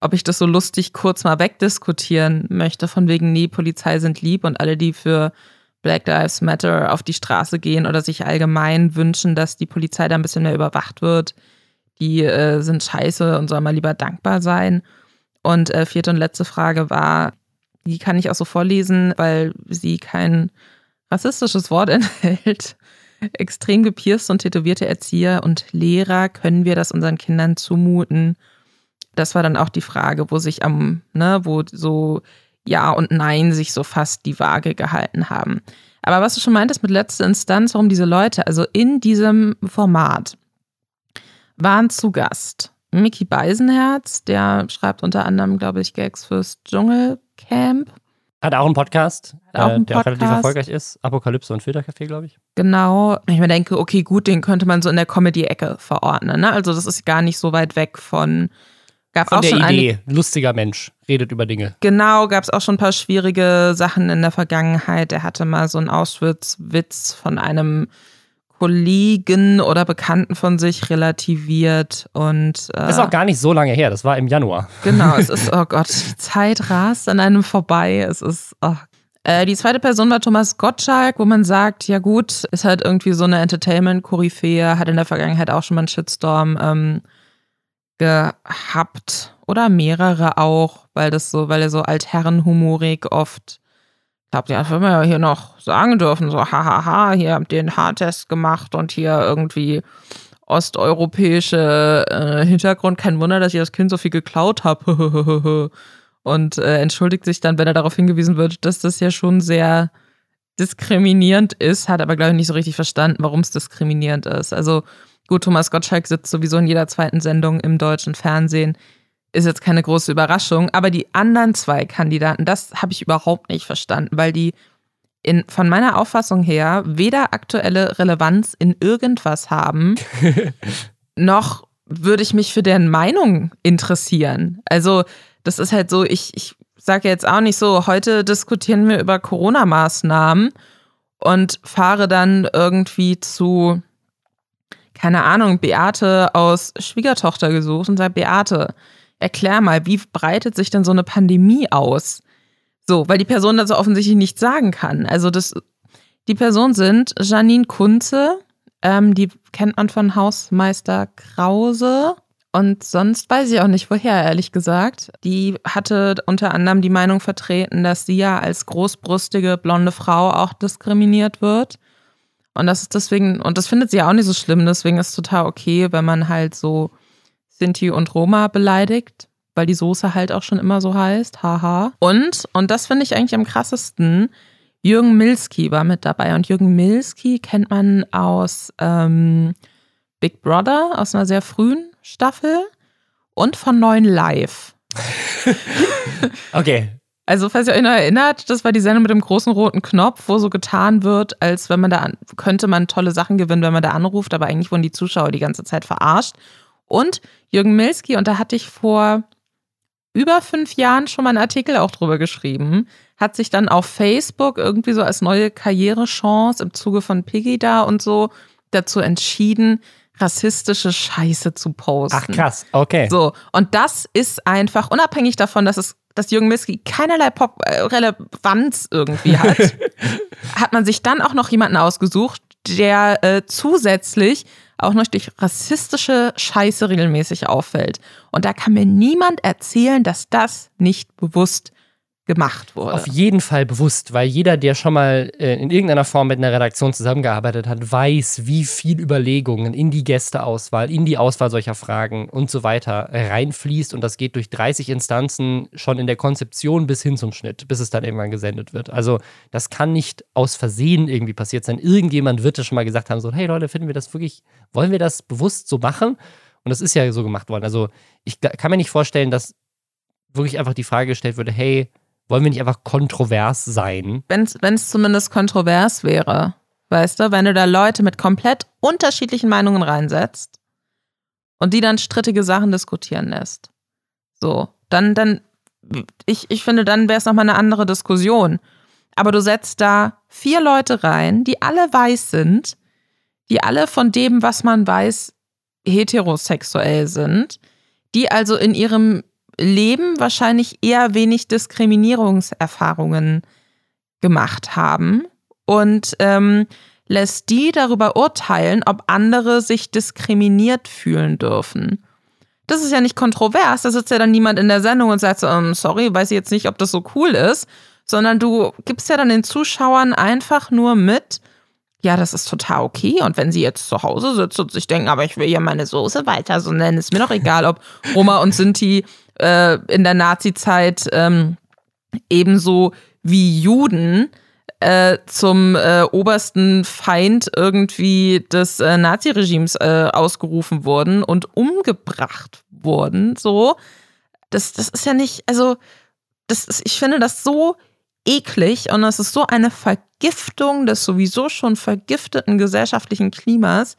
ob ich das so lustig kurz mal wegdiskutieren möchte, von wegen, nee, Polizei sind lieb und alle, die für Black Lives Matter auf die Straße gehen oder sich allgemein wünschen, dass die Polizei da ein bisschen mehr überwacht wird, die äh, sind scheiße und soll mal lieber dankbar sein. Und äh, vierte und letzte Frage war, die kann ich auch so vorlesen, weil sie kein rassistisches Wort enthält. extrem gepierste und tätowierte Erzieher und Lehrer, können wir das unseren Kindern zumuten? Das war dann auch die Frage, wo sich am, ne, wo so Ja und Nein sich so fast die Waage gehalten haben. Aber was du schon meintest mit letzter Instanz, warum diese Leute, also in diesem Format, waren zu Gast Mickey Beisenherz, der schreibt unter anderem, glaube ich, Gags fürs Dschungelcamp. Hat auch einen Podcast, auch äh, einen der auch relativ Podcast. erfolgreich ist. Apokalypse und Filtercafé, glaube ich. Genau. Ich mir denke, okay, gut, den könnte man so in der Comedy-Ecke verordnen. Ne? Also das ist gar nicht so weit weg von. Gab Von auch der schon Idee, lustiger Mensch, redet über Dinge. Genau, gab es auch schon ein paar schwierige Sachen in der Vergangenheit. Er hatte mal so einen Auschwitz-Witz von einem Kollegen oder Bekannten von sich relativiert und äh, Das ist auch gar nicht so lange her, das war im Januar. Genau, es ist, oh Gott, die Zeit rast an einem vorbei. Es ist, oh. äh, Die zweite Person war Thomas Gottschalk, wo man sagt, ja gut, ist halt irgendwie so eine Entertainment-Koryphäe, hat in der Vergangenheit auch schon mal einen Shitstorm ähm, gehabt. Oder mehrere auch, weil das so, weil er so altherrenhumorig oft, das will man ja hier noch sagen dürfen, so hahaha, hier habt ihr einen Haartest gemacht und hier irgendwie osteuropäische äh, Hintergrund. Kein Wunder, dass ich das Kind so viel geklaut habe. Und äh, entschuldigt sich dann, wenn er darauf hingewiesen wird, dass das ja schon sehr diskriminierend ist, hat aber, glaube ich, nicht so richtig verstanden, warum es diskriminierend ist. Also gut, Thomas Gottschalk sitzt sowieso in jeder zweiten Sendung im deutschen Fernsehen. Ist jetzt keine große Überraschung. Aber die anderen zwei Kandidaten, das habe ich überhaupt nicht verstanden, weil die in, von meiner Auffassung her weder aktuelle Relevanz in irgendwas haben, noch würde ich mich für deren Meinung interessieren. Also, das ist halt so, ich, ich sage jetzt auch nicht so, heute diskutieren wir über Corona-Maßnahmen und fahre dann irgendwie zu, keine Ahnung, Beate aus Schwiegertochter gesucht und sage, Beate, erklär mal, wie breitet sich denn so eine Pandemie aus? So, weil die Person so offensichtlich nicht sagen kann. Also das, die Personen sind Janine Kunze, ähm, die kennt man von Hausmeister Krause. Und sonst weiß ich auch nicht woher, ehrlich gesagt. Die hatte unter anderem die Meinung vertreten, dass sie ja als großbrüstige blonde Frau auch diskriminiert wird. Und das ist deswegen, und das findet sie auch nicht so schlimm, deswegen ist es total okay, wenn man halt so Sinti und Roma beleidigt, weil die Soße halt auch schon immer so heißt. Haha. Und, und das finde ich eigentlich am krassesten, Jürgen Milski war mit dabei. Und Jürgen Milski kennt man aus ähm, Big Brother, aus einer sehr frühen Staffel und von Neuen Live. Okay, Also, falls ihr euch noch erinnert, das war die Sendung mit dem großen roten Knopf, wo so getan wird, als wenn man da, an, könnte man tolle Sachen gewinnen, wenn man da anruft, aber eigentlich wurden die Zuschauer die ganze Zeit verarscht. Und Jürgen Milski, und da hatte ich vor über fünf Jahren schon mal einen Artikel auch drüber geschrieben, hat sich dann auf Facebook irgendwie so als neue Karrierechance im Zuge von Piggy da und so dazu entschieden, rassistische Scheiße zu posten. ach krass, okay. So, und das ist einfach, unabhängig davon, dass es dass Jürgen Milski keinerlei Pop äh, Relevanz irgendwie hat, hat man sich dann auch noch jemanden ausgesucht, der äh, zusätzlich auch noch durch rassistische Scheiße regelmäßig auffällt. Und da kann mir niemand erzählen, dass das nicht bewusst gemacht wurde. Auf jeden Fall bewusst, weil jeder, der schon mal äh, in irgendeiner Form mit einer Redaktion zusammengearbeitet hat, weiß, wie viel Überlegungen in die Gästeauswahl, in die Auswahl solcher Fragen und so weiter reinfließt. Und das geht durch 30 Instanzen schon in der Konzeption bis hin zum Schnitt, bis es dann irgendwann gesendet wird. Also das kann nicht aus Versehen irgendwie passiert sein. Irgendjemand wird das schon mal gesagt haben, so, hey Leute, finden wir das wirklich, wollen wir das bewusst so machen? Und das ist ja so gemacht worden. Also ich kann mir nicht vorstellen, dass wirklich einfach die Frage gestellt würde, hey, wollen wir nicht einfach kontrovers sein? wenn es zumindest kontrovers wäre, weißt du, wenn du da Leute mit komplett unterschiedlichen Meinungen reinsetzt und die dann strittige Sachen diskutieren lässt. So, dann, dann, ich, ich finde, dann wäre es nochmal eine andere Diskussion. Aber du setzt da vier Leute rein, die alle weiß sind, die alle von dem, was man weiß, heterosexuell sind, die also in ihrem Leben wahrscheinlich eher wenig Diskriminierungserfahrungen gemacht haben. Und ähm, lässt die darüber urteilen, ob andere sich diskriminiert fühlen dürfen. Das ist ja nicht kontrovers, da sitzt ja dann niemand in der Sendung und sagt so, ähm, sorry, weiß ich jetzt nicht, ob das so cool ist, sondern du gibst ja dann den Zuschauern einfach nur mit, ja, das ist total okay. Und wenn sie jetzt zu Hause sitzt und sich denken, aber ich will ja meine Soße weiter so nennen, ist mir doch egal, ob Roma und Sinti äh, in der Nazi-Zeit ähm, ebenso wie Juden äh, zum äh, obersten Feind irgendwie des äh, Naziregimes äh, ausgerufen wurden und umgebracht wurden. So, das, das ist ja nicht, also das ist, ich finde das so eklig und das ist so eine Vergiftung des sowieso schon vergifteten gesellschaftlichen Klimas.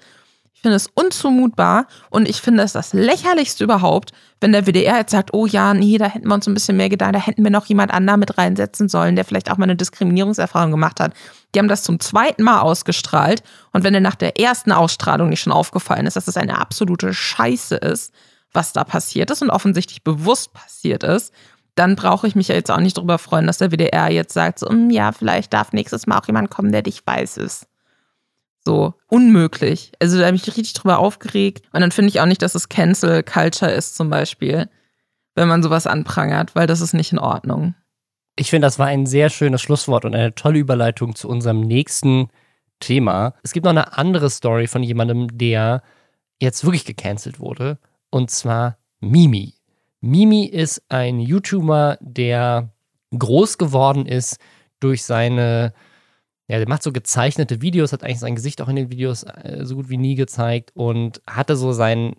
Ich finde es unzumutbar und ich finde es das lächerlichste überhaupt, wenn der WDR jetzt sagt, oh ja, nee, da hätten wir uns ein bisschen mehr gedacht, da hätten wir noch jemand anderen mit reinsetzen sollen, der vielleicht auch mal eine Diskriminierungserfahrung gemacht hat. Die haben das zum zweiten Mal ausgestrahlt und wenn dir nach der ersten Ausstrahlung nicht schon aufgefallen ist, dass es eine absolute Scheiße ist, was da passiert ist und offensichtlich bewusst passiert ist, dann brauche ich mich ja jetzt auch nicht darüber freuen, dass der WDR jetzt sagt, so, hm, ja, vielleicht darf nächstes Mal auch jemand kommen, der dich weiß ist. So, unmöglich. Also da habe ich richtig drüber aufgeregt. Und dann finde ich auch nicht, dass es Cancel Culture ist, zum Beispiel, wenn man sowas anprangert, weil das ist nicht in Ordnung. Ich finde, das war ein sehr schönes Schlusswort und eine tolle Überleitung zu unserem nächsten Thema. Es gibt noch eine andere Story von jemandem, der jetzt wirklich gecancelt wurde. Und zwar Mimi. Mimi ist ein YouTuber, der groß geworden ist durch seine, ja, der macht so gezeichnete Videos, hat eigentlich sein Gesicht auch in den Videos äh, so gut wie nie gezeigt und hatte so seinen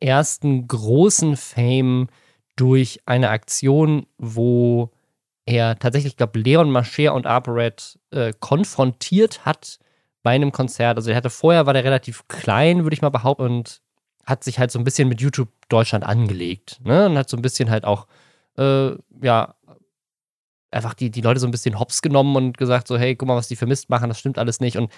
ersten großen Fame durch eine Aktion, wo er tatsächlich, ich glaube, Leon Mascher und ApoRed äh, konfrontiert hat bei einem Konzert. Also er hatte vorher, war der relativ klein, würde ich mal behaupten, und hat sich halt so ein bisschen mit YouTube Deutschland angelegt. Ne? Und hat so ein bisschen halt auch, äh, ja, einfach die, die Leute so ein bisschen hops genommen und gesagt, so, hey, guck mal, was die vermisst machen, das stimmt alles nicht. Und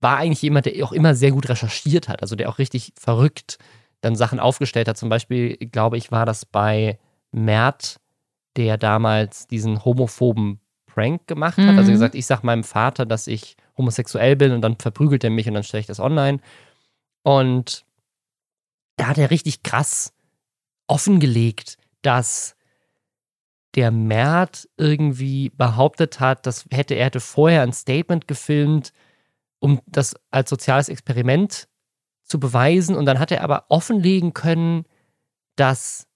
war eigentlich jemand, der auch immer sehr gut recherchiert hat, also der auch richtig verrückt dann Sachen aufgestellt hat. Zum Beispiel, glaube ich, war das bei Mert, der damals diesen homophoben Prank gemacht hat. Also mhm. Also gesagt, ich sag meinem Vater, dass ich homosexuell bin und dann verprügelt er mich und dann stelle ich das online. Und da hat er richtig krass offengelegt, dass der Mert irgendwie behauptet hat, dass hätte er hätte vorher ein Statement gefilmt, um das als soziales Experiment zu beweisen. Und dann hat er aber offenlegen können, dass,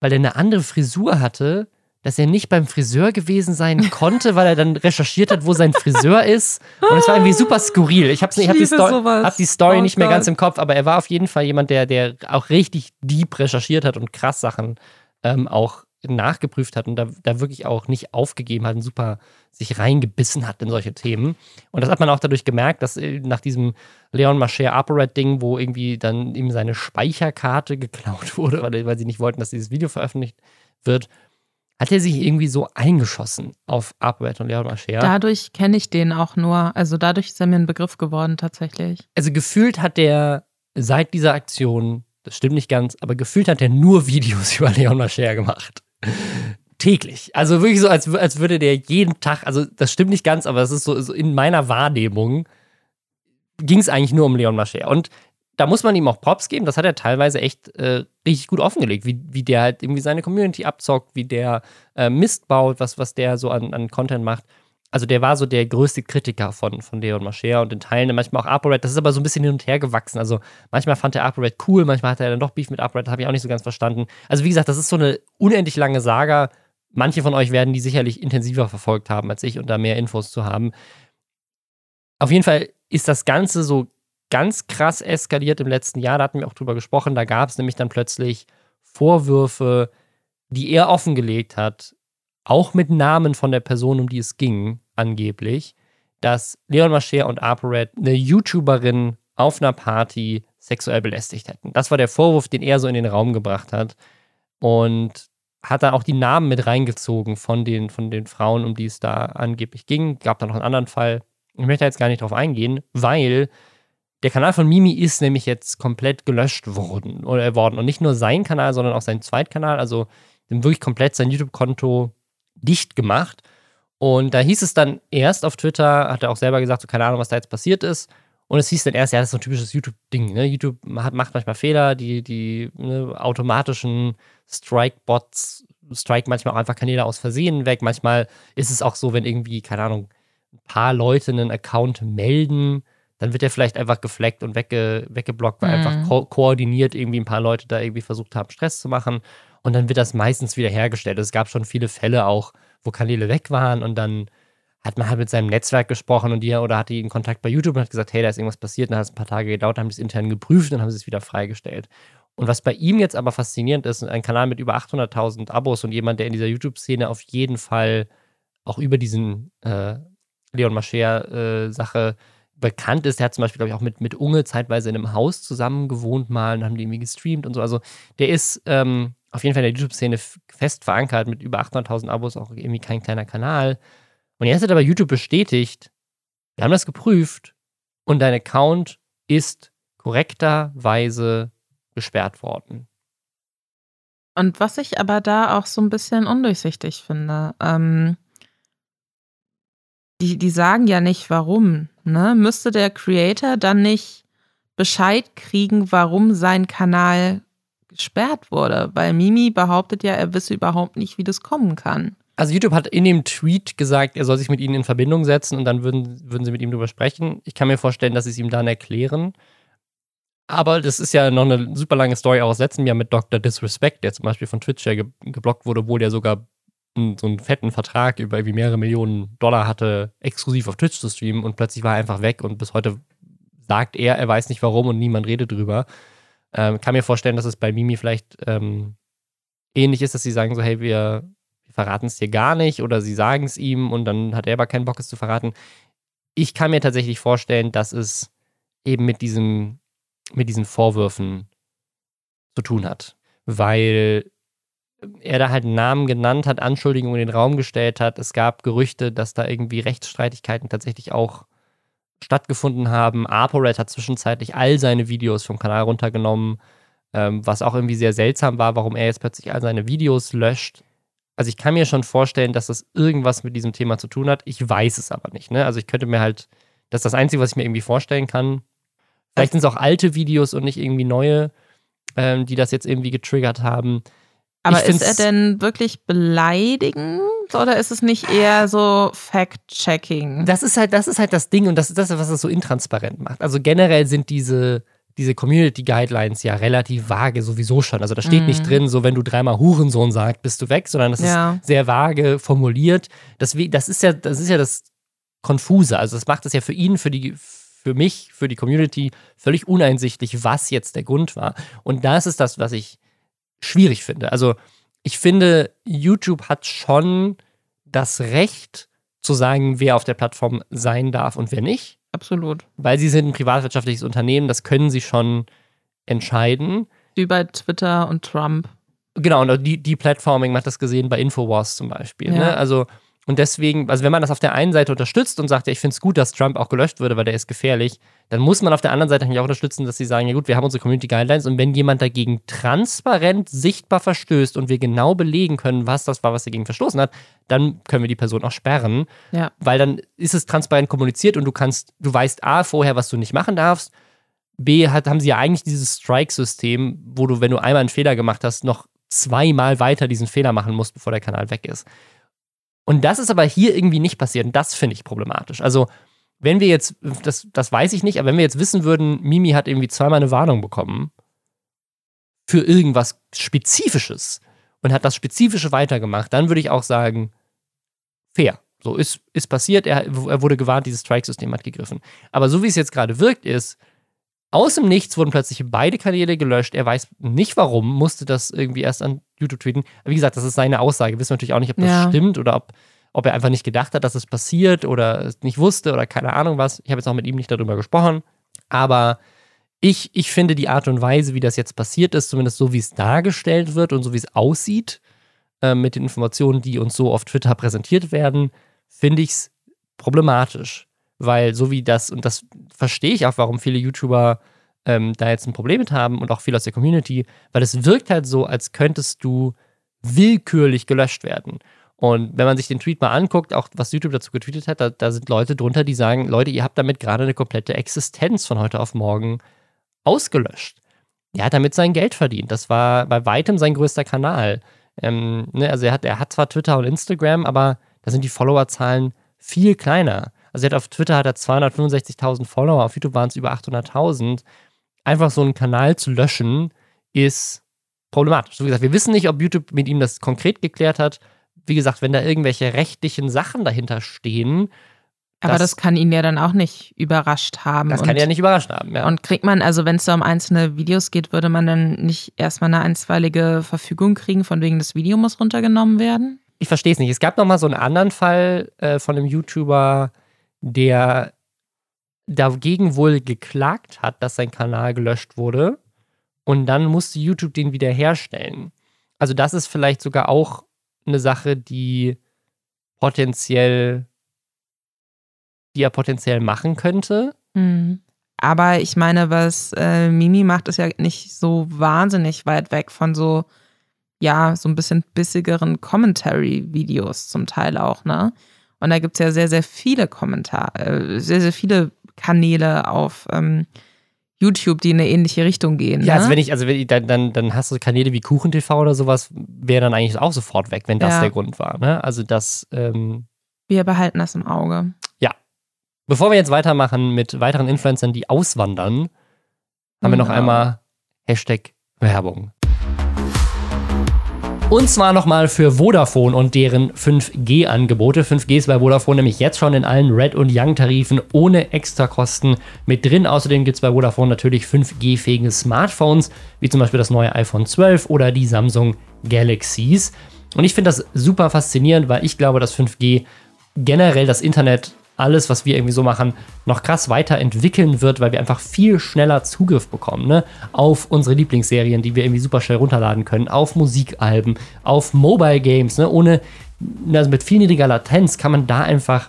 weil er eine andere Frisur hatte, dass er nicht beim Friseur gewesen sein konnte, weil er dann recherchiert hat, wo sein Friseur ist. Und es war irgendwie super skurril. Ich habe hab die, Sto hab die Story oh nicht mehr ganz im Kopf, aber er war auf jeden Fall jemand, der, der auch richtig deep recherchiert hat und krass Sachen ähm, auch nachgeprüft hat und da, da wirklich auch nicht aufgegeben hat und super sich reingebissen hat in solche Themen. Und das hat man auch dadurch gemerkt, dass äh, nach diesem Leon Mascher ApoRed-Ding, wo irgendwie dann ihm seine Speicherkarte geklaut wurde, weil, weil sie nicht wollten, dass dieses Video veröffentlicht wird, hat er sich irgendwie so eingeschossen auf ApoRed und Leon Mascher. Dadurch kenne ich den auch nur. Also dadurch ist er mir ein Begriff geworden tatsächlich. Also gefühlt hat der seit dieser Aktion, das stimmt nicht ganz, aber gefühlt hat er nur Videos über Leon Mascher gemacht täglich. Also wirklich so, als, als würde der jeden Tag, also das stimmt nicht ganz, aber es ist so, so in meiner Wahrnehmung ging es eigentlich nur um Leon Mascher. Und da muss man ihm auch Props geben, das hat er teilweise echt äh, richtig gut offengelegt, wie, wie der halt irgendwie seine Community abzockt, wie der äh, Mist baut, was, was der so an, an Content macht. Also der war so der größte Kritiker von, von Leon Mascher und in Teilen manchmal auch ApoRed. Das ist aber so ein bisschen hin und her gewachsen. Also manchmal fand er ApoRed cool, manchmal hatte er dann doch Beef mit ApoRed, das habe ich auch nicht so ganz verstanden. Also wie gesagt, das ist so eine unendlich lange Saga. Manche von euch werden die sicherlich intensiver verfolgt haben als ich und da mehr Infos zu haben. Auf jeden Fall ist das Ganze so ganz krass eskaliert im letzten Jahr. Da hatten wir auch drüber gesprochen. Da gab es nämlich dann plötzlich Vorwürfe, die er offengelegt hat, auch mit Namen von der Person, um die es ging, angeblich, dass Leon Mascher und ApoRed eine YouTuberin auf einer Party sexuell belästigt hätten. Das war der Vorwurf, den er so in den Raum gebracht hat. Und hat dann auch die Namen mit reingezogen von den, von den Frauen, um die es da angeblich ging. Gab da noch einen anderen Fall. Ich möchte jetzt gar nicht drauf eingehen, weil der Kanal von Mimi ist nämlich jetzt komplett gelöscht worden, oder worden. Und nicht nur sein Kanal, sondern auch sein Zweitkanal. Also wirklich komplett sein YouTube-Konto dicht gemacht. Und da hieß es dann erst auf Twitter, hat er auch selber gesagt, so keine Ahnung, was da jetzt passiert ist. Und es hieß dann erst, ja, das ist so ein typisches YouTube-Ding. Ne? YouTube hat, macht manchmal Fehler, die, die ne, automatischen Strike-Bots strike manchmal auch einfach Kanäle aus Versehen weg. Manchmal ist es auch so, wenn irgendwie, keine Ahnung, ein paar Leute einen Account melden, dann wird er vielleicht einfach gefleckt und wegge weggeblockt, weil mhm. einfach ko koordiniert irgendwie ein paar Leute da irgendwie versucht haben, Stress zu machen. Und dann wird das meistens wieder hergestellt. Es gab schon viele Fälle auch, wo Kanäle weg waren und dann hat man halt mit seinem Netzwerk gesprochen und die oder hatte ihn Kontakt bei YouTube und hat gesagt, hey, da ist irgendwas passiert, und dann hat es ein paar Tage gedauert, haben es intern geprüft und haben es wieder freigestellt. Und was bei ihm jetzt aber faszinierend ist, ein Kanal mit über 800.000 Abos und jemand, der in dieser YouTube-Szene auf jeden Fall auch über diesen äh, Leon Mascher-Sache äh, bekannt ist. Der hat zum Beispiel, glaube ich, auch mit, mit Unge zeitweise in einem Haus zusammen gewohnt mal und haben die irgendwie gestreamt und so. Also der ist ähm, auf jeden Fall in der YouTube-Szene fest verankert mit über 800.000 Abos, auch irgendwie kein kleiner Kanal. Und jetzt hat aber YouTube bestätigt, wir haben das geprüft und dein Account ist korrekterweise gesperrt worden. Und was ich aber da auch so ein bisschen undurchsichtig finde, ähm, die, die sagen ja nicht warum. Ne? Müsste der Creator dann nicht Bescheid kriegen, warum sein Kanal gesperrt wurde? Weil Mimi behauptet ja, er wisse überhaupt nicht, wie das kommen kann. Also YouTube hat in dem Tweet gesagt, er soll sich mit ihnen in Verbindung setzen und dann würden, würden sie mit ihm drüber sprechen. Ich kann mir vorstellen, dass sie es ihm dann erklären. Aber das ist ja noch eine super lange Story auch aus letztem Jahr mit Dr. Disrespect, der zum Beispiel von Twitch ja ge geblockt wurde, obwohl der sogar so einen fetten Vertrag über irgendwie mehrere Millionen Dollar hatte, exklusiv auf Twitch zu streamen und plötzlich war er einfach weg und bis heute sagt er, er weiß nicht warum und niemand redet drüber. Ähm, kann mir vorstellen, dass es bei Mimi vielleicht ähm, ähnlich ist, dass sie sagen so, hey, wir, wir verraten es dir gar nicht oder sie sagen es ihm und dann hat er aber keinen Bock, es zu verraten. Ich kann mir tatsächlich vorstellen, dass es eben mit diesem, mit diesen Vorwürfen zu tun hat. Weil er da halt Namen genannt hat, Anschuldigungen in den Raum gestellt hat. Es gab Gerüchte, dass da irgendwie Rechtsstreitigkeiten tatsächlich auch stattgefunden haben. ApoRed hat zwischenzeitlich all seine Videos vom Kanal runtergenommen, ähm, was auch irgendwie sehr seltsam war, warum er jetzt plötzlich all seine Videos löscht. Also ich kann mir schon vorstellen, dass das irgendwas mit diesem Thema zu tun hat. Ich weiß es aber nicht. Ne? Also ich könnte mir halt, das ist das Einzige, was ich mir irgendwie vorstellen kann. Vielleicht sind es auch alte Videos und nicht irgendwie neue, ähm, die das jetzt irgendwie getriggert haben. Aber ist er denn wirklich beleidigend oder ist es nicht eher so Fact-Checking? Das ist halt, das ist halt das Ding und das ist das, was es so intransparent macht. Also generell sind diese, diese Community Guidelines ja relativ vage sowieso schon. Also da steht mm. nicht drin, so wenn du dreimal Hurensohn sagst, bist du weg, sondern das ja. ist sehr vage formuliert. Das, das ist ja, das ist ja das Konfuse. Also das macht es ja für ihn, für die, für mich, für die Community völlig uneinsichtlich, was jetzt der Grund war. Und das ist das, was ich schwierig finde. Also ich finde, YouTube hat schon das Recht zu sagen, wer auf der Plattform sein darf und wer nicht. Absolut. Weil sie sind ein privatwirtschaftliches Unternehmen, das können sie schon entscheiden. Wie bei Twitter und Trump. Genau, und die, die Platforming, man hat das gesehen bei Infowars zum Beispiel. Ne? Ja. Ne? Also und deswegen, also wenn man das auf der einen Seite unterstützt und sagt, ja, ich finde es gut, dass Trump auch gelöscht würde, weil der ist gefährlich, dann muss man auf der anderen Seite eigentlich auch unterstützen, dass sie sagen, ja gut, wir haben unsere Community Guidelines und wenn jemand dagegen transparent sichtbar verstößt und wir genau belegen können, was das war, was dagegen verstoßen hat, dann können wir die Person auch sperren. Ja. Weil dann ist es transparent kommuniziert und du kannst, du weißt A vorher, was du nicht machen darfst. B hat, haben sie ja eigentlich dieses Strike-System, wo du, wenn du einmal einen Fehler gemacht hast, noch zweimal weiter diesen Fehler machen musst, bevor der Kanal weg ist. Und das ist aber hier irgendwie nicht passiert und das finde ich problematisch. Also, wenn wir jetzt, das, das weiß ich nicht, aber wenn wir jetzt wissen würden, Mimi hat irgendwie zweimal eine Warnung bekommen für irgendwas Spezifisches und hat das Spezifische weitergemacht, dann würde ich auch sagen, fair. So ist, ist passiert, er, er wurde gewarnt, dieses Strike-System hat gegriffen. Aber so wie es jetzt gerade wirkt, ist, aus dem Nichts wurden plötzlich beide Kanäle gelöscht. Er weiß nicht warum, musste das irgendwie erst an YouTube tweeten. Aber wie gesagt, das ist seine Aussage. Wissen wir natürlich auch nicht, ob das ja. stimmt oder ob, ob er einfach nicht gedacht hat, dass es passiert oder es nicht wusste oder keine Ahnung was. Ich habe jetzt auch mit ihm nicht darüber gesprochen. Aber ich, ich finde die Art und Weise, wie das jetzt passiert ist, zumindest so wie es dargestellt wird und so wie es aussieht, äh, mit den Informationen, die uns so auf Twitter präsentiert werden, finde ich es problematisch weil so wie das, und das verstehe ich auch, warum viele YouTuber ähm, da jetzt ein Problem mit haben und auch viele aus der Community, weil es wirkt halt so, als könntest du willkürlich gelöscht werden. Und wenn man sich den Tweet mal anguckt, auch was YouTube dazu getweetet hat, da, da sind Leute drunter, die sagen, Leute, ihr habt damit gerade eine komplette Existenz von heute auf morgen ausgelöscht. Er hat damit sein Geld verdient. Das war bei weitem sein größter Kanal. Ähm, ne, also er hat, er hat zwar Twitter und Instagram, aber da sind die Followerzahlen viel kleiner. Also er hat auf Twitter hat er 265.000 Follower, auf YouTube waren es über 800.000. Einfach so einen Kanal zu löschen, ist problematisch. So wie gesagt, wir wissen nicht, ob YouTube mit ihm das konkret geklärt hat. Wie gesagt, wenn da irgendwelche rechtlichen Sachen dahinter stehen, aber das, das, kann ihn ja dann auch nicht überrascht haben. Das kann ihn ja nicht überrascht haben, ja. Und kriegt man, also wenn es da um einzelne Videos geht, würde man dann nicht erstmal eine einstweilige Verfügung kriegen, von wegen das Video muss runtergenommen werden? Ich verstehe es nicht. Es gab noch mal so einen anderen Fall äh, von einem YouTuber, der dagegen wohl geklagt hat, dass sein Kanal gelöscht wurde. Und dann musste YouTube den wiederherstellen. Also das ist vielleicht sogar auch eine Sache, die potenziell die er potenziell machen könnte. Mhm. Aber ich meine, was äh, Mimi macht, ist ja nicht so wahnsinnig weit weg von so, ja, so ein bisschen bissigeren Commentary-Videos zum Teil auch, ne? Und da gibt es ja sehr, sehr viele Kommentare, äh, sehr, sehr viele Kanäle auf ähm, YouTube, die in eine ähnliche Richtung gehen. Ja, ne? also wenn ich, also wenn ich, dann, dann, dann hast du Kanäle wie KuchenTV oder sowas, wäre dann eigentlich auch sofort weg, wenn das ja. der Grund war. Ne? Also das. Ähm wir behalten das im Auge. Bevor wir jetzt weitermachen mit weiteren Influencern, die auswandern, haben wir noch einmal Hashtag Werbung. Und zwar nochmal für Vodafone und deren 5G-Angebote. 5G ist bei Vodafone nämlich jetzt schon in allen Red- und Young-Tarifen ohne Extrakosten mit drin. Außerdem gibt es bei Vodafone natürlich 5G-fähige Smartphones, wie zum Beispiel das neue iPhone 12 oder die Samsung Galaxies. Und ich finde das super faszinierend, weil ich glaube, dass 5G generell das Internet alles, was wir irgendwie so machen, noch krass weiterentwickeln wird, weil wir einfach viel schneller Zugriff bekommen ne? auf unsere Lieblingsserien, die wir irgendwie super schnell runterladen können, auf Musikalben, auf Mobile Games. Ne? Ohne, also mit viel niedriger Latenz kann man da einfach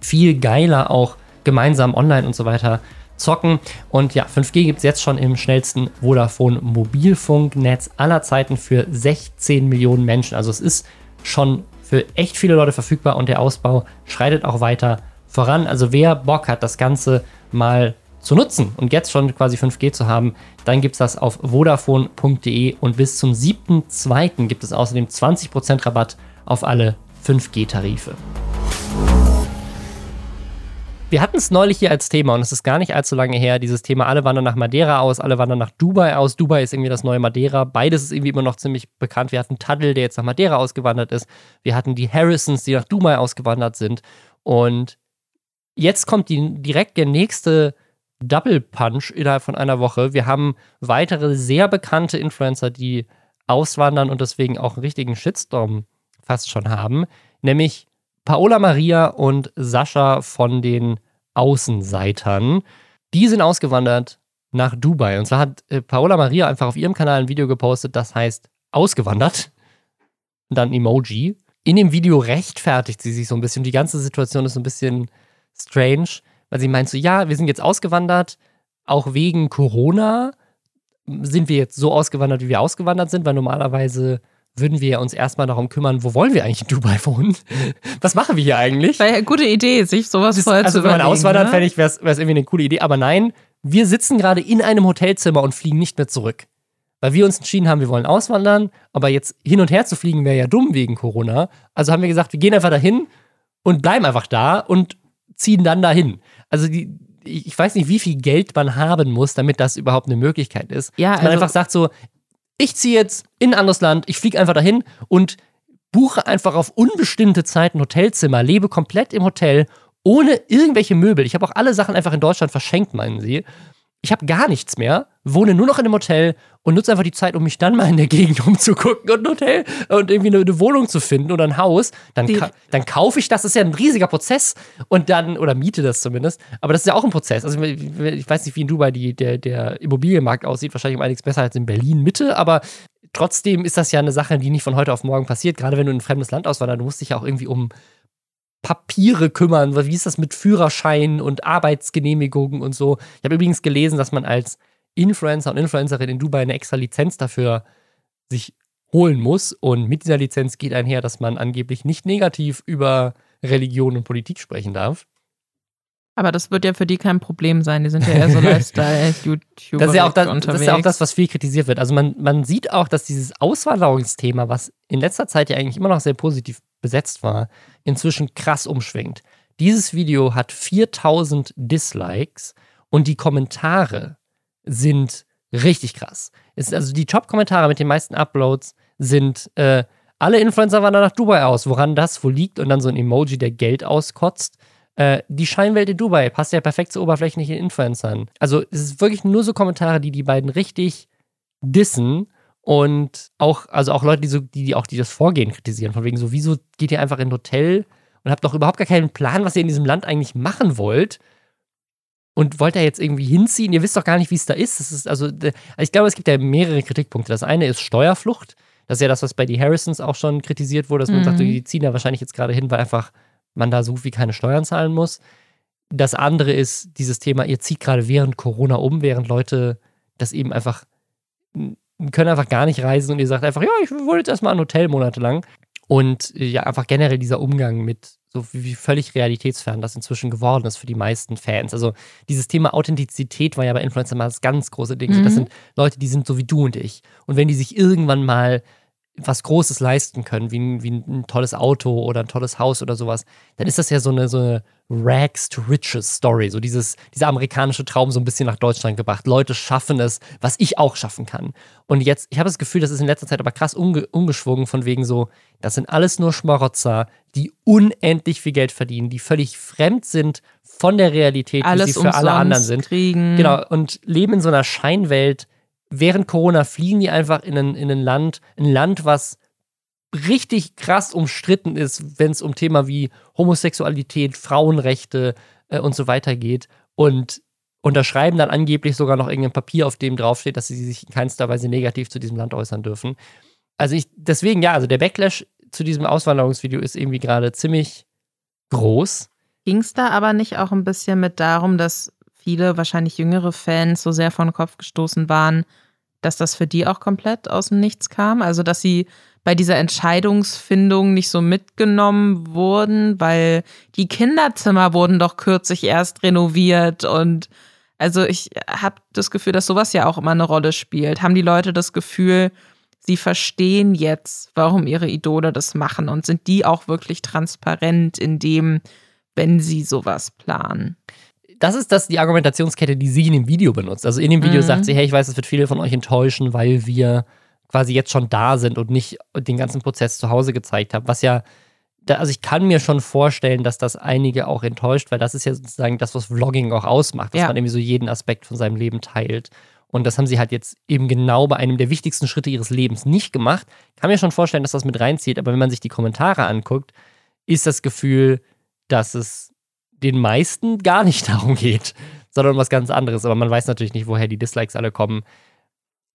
viel geiler auch gemeinsam online und so weiter zocken. Und ja, 5G gibt es jetzt schon im schnellsten Vodafone Mobilfunknetz aller Zeiten für 16 Millionen Menschen. Also es ist schon für echt viele Leute verfügbar und der Ausbau schreitet auch weiter voran. Also wer Bock hat, das Ganze mal zu nutzen und jetzt schon quasi 5G zu haben, dann gibt es das auf vodafone.de und bis zum 7.2. gibt es außerdem 20% Rabatt auf alle 5G-Tarife. Wir hatten es neulich hier als Thema und es ist gar nicht allzu lange her, dieses Thema, alle wandern nach Madeira aus, alle wandern nach Dubai aus. Dubai ist irgendwie das neue Madeira. Beides ist irgendwie immer noch ziemlich bekannt. Wir hatten Taddle, der jetzt nach Madeira ausgewandert ist. Wir hatten die Harrisons, die nach Dubai ausgewandert sind. Und jetzt kommt die, direkt der nächste Double Punch innerhalb von einer Woche. Wir haben weitere sehr bekannte Influencer, die auswandern und deswegen auch einen richtigen Shitstorm fast schon haben. Nämlich Paola Maria und Sascha von den Außenseitern. Die sind ausgewandert nach Dubai. Und zwar hat äh, Paola Maria einfach auf ihrem Kanal ein Video gepostet, das heißt ausgewandert. Und dann Emoji. In dem Video rechtfertigt sie sich so ein bisschen. Die ganze Situation ist so ein bisschen strange, weil sie meint so, ja, wir sind jetzt ausgewandert, auch wegen Corona sind wir jetzt so ausgewandert, wie wir ausgewandert sind, weil normalerweise würden wir uns erstmal darum kümmern, wo wollen wir eigentlich in Dubai wohnen? Was machen wir hier eigentlich? Weil ja, gute Idee, sich sowas das, vorher also, zu Also wenn man auswandert, ne? fände ich, wäre es irgendwie eine coole Idee. Aber nein, wir sitzen gerade in einem Hotelzimmer und fliegen nicht mehr zurück. Weil wir uns entschieden haben, wir wollen auswandern, aber jetzt hin und her zu fliegen wäre ja dumm wegen Corona. Also haben wir gesagt, wir gehen einfach dahin und bleiben einfach da und ziehen dann dahin. Also die, ich weiß nicht, wie viel Geld man haben muss, damit das überhaupt eine Möglichkeit ist. Ja, Dass man also einfach sagt so, ich ziehe jetzt in ein anderes Land, ich fliege einfach dahin und buche einfach auf unbestimmte Zeit ein Hotelzimmer, lebe komplett im Hotel, ohne irgendwelche Möbel. Ich habe auch alle Sachen einfach in Deutschland verschenkt, meinen sie ich habe gar nichts mehr, wohne nur noch in einem Hotel und nutze einfach die Zeit, um mich dann mal in der Gegend umzugucken und ein Hotel und irgendwie eine, eine Wohnung zu finden oder ein Haus. Dann, ka dann kaufe ich das, das ist ja ein riesiger Prozess und dann, oder miete das zumindest. Aber das ist ja auch ein Prozess. Also ich weiß nicht, wie in Dubai die, der, der Immobilienmarkt aussieht, wahrscheinlich um einiges besser als in Berlin Mitte, aber trotzdem ist das ja eine Sache, die nicht von heute auf morgen passiert, gerade wenn du in ein fremdes Land auswanderst. Du musst dich ja auch irgendwie um Papiere kümmern. Wie ist das mit Führerschein und Arbeitsgenehmigungen und so? Ich habe übrigens gelesen, dass man als Influencer und Influencerin in Dubai eine extra Lizenz dafür sich holen muss. Und mit dieser Lizenz geht einher, dass man angeblich nicht negativ über Religion und Politik sprechen darf. Aber das wird ja für die kein Problem sein. Die sind ja eher so Lifestyle-YouTuber. Das, ist ja auch das, das ist ja auch das, was viel kritisiert wird. Also man, man sieht auch, dass dieses Auswanderungsthema, was in letzter Zeit ja eigentlich immer noch sehr positiv besetzt war, inzwischen krass umschwingt. Dieses Video hat 4000 Dislikes und die Kommentare sind richtig krass. Es, also die Top-Kommentare mit den meisten Uploads sind, äh, alle Influencer wandern nach Dubai aus, woran das wohl liegt und dann so ein Emoji, der Geld auskotzt. Äh, die Scheinwelt in Dubai passt ja perfekt zu oberflächlichen Influencern. Also es ist wirklich nur so Kommentare, die die beiden richtig dissen und auch, also auch Leute, die, so, die, die auch die das Vorgehen kritisieren, von wegen so, wieso geht ihr einfach in ein Hotel und habt doch überhaupt gar keinen Plan, was ihr in diesem Land eigentlich machen wollt und wollt da jetzt irgendwie hinziehen? Ihr wisst doch gar nicht, wie es da ist. Das ist also, also, ich glaube, es gibt ja mehrere Kritikpunkte. Das eine ist Steuerflucht. Das ist ja das, was bei die Harrisons auch schon kritisiert wurde, dass man mhm. sagt, die ziehen da wahrscheinlich jetzt gerade hin, weil einfach man da so gut wie keine Steuern zahlen muss. Das andere ist dieses Thema, ihr zieht gerade während Corona um, während Leute das eben einfach können einfach gar nicht reisen und ihr sagt einfach, ja, ich wollte jetzt erstmal ein Hotel monatelang. Und äh, ja, einfach generell dieser Umgang mit so wie völlig realitätsfern das inzwischen geworden ist für die meisten Fans. Also dieses Thema Authentizität war ja bei Influencer mal das ganz große Ding. Mhm. Das sind Leute, die sind so wie du und ich. Und wenn die sich irgendwann mal was Großes leisten können, wie ein, wie ein tolles Auto oder ein tolles Haus oder sowas, dann ist das ja so eine, so eine Rags to Riches Story, so dieses, dieser amerikanische Traum so ein bisschen nach Deutschland gebracht. Leute schaffen es, was ich auch schaffen kann. Und jetzt, ich habe das Gefühl, das ist in letzter Zeit aber krass umge umgeschwungen, von wegen so, das sind alles nur Schmarotzer, die unendlich viel Geld verdienen, die völlig fremd sind von der Realität, alles wie sie für alle anderen sind. Kriegen. Genau, und leben in so einer Scheinwelt, während Corona fliegen die einfach in ein, in ein Land, ein Land, was richtig krass umstritten ist, wenn es um Thema wie Homosexualität, Frauenrechte äh, und so weiter geht. Und unterschreiben dann angeblich sogar noch irgendein Papier, auf dem draufsteht, dass sie sich in keinster Weise negativ zu diesem Land äußern dürfen. Also ich, deswegen, ja, also der Backlash zu diesem Auswanderungsvideo ist irgendwie gerade ziemlich groß. Ging es da aber nicht auch ein bisschen mit darum, dass viele, wahrscheinlich jüngere Fans so sehr vor den Kopf gestoßen waren, dass das für die auch komplett aus dem Nichts kam. Also, dass sie bei dieser Entscheidungsfindung nicht so mitgenommen wurden, weil die Kinderzimmer wurden doch kürzlich erst renoviert und also ich habe das Gefühl, dass sowas ja auch immer eine Rolle spielt. Haben die Leute das Gefühl, sie verstehen jetzt, warum ihre Idole das machen und sind die auch wirklich transparent in dem, wenn sie sowas planen? Das ist das die Argumentationskette, die sie in dem Video benutzt. Also in dem Video mhm. sagt sie, hey, ich weiß, es wird viele von euch enttäuschen, weil wir quasi jetzt schon da sind und nicht den ganzen Prozess zu Hause gezeigt haben. Was ja, also ich kann mir schon vorstellen, dass das einige auch enttäuscht, weil das ist ja sozusagen das, was Vlogging auch ausmacht, dass ja. man irgendwie so jeden Aspekt von seinem Leben teilt. Und das haben sie halt jetzt eben genau bei einem der wichtigsten Schritte ihres Lebens nicht gemacht. Kann mir schon vorstellen, dass das mit reinzieht, aber wenn man sich die Kommentare anguckt, ist das Gefühl, dass es den meisten gar nicht darum geht, sondern um was ganz anderes. Aber man weiß natürlich nicht, woher die Dislikes alle kommen.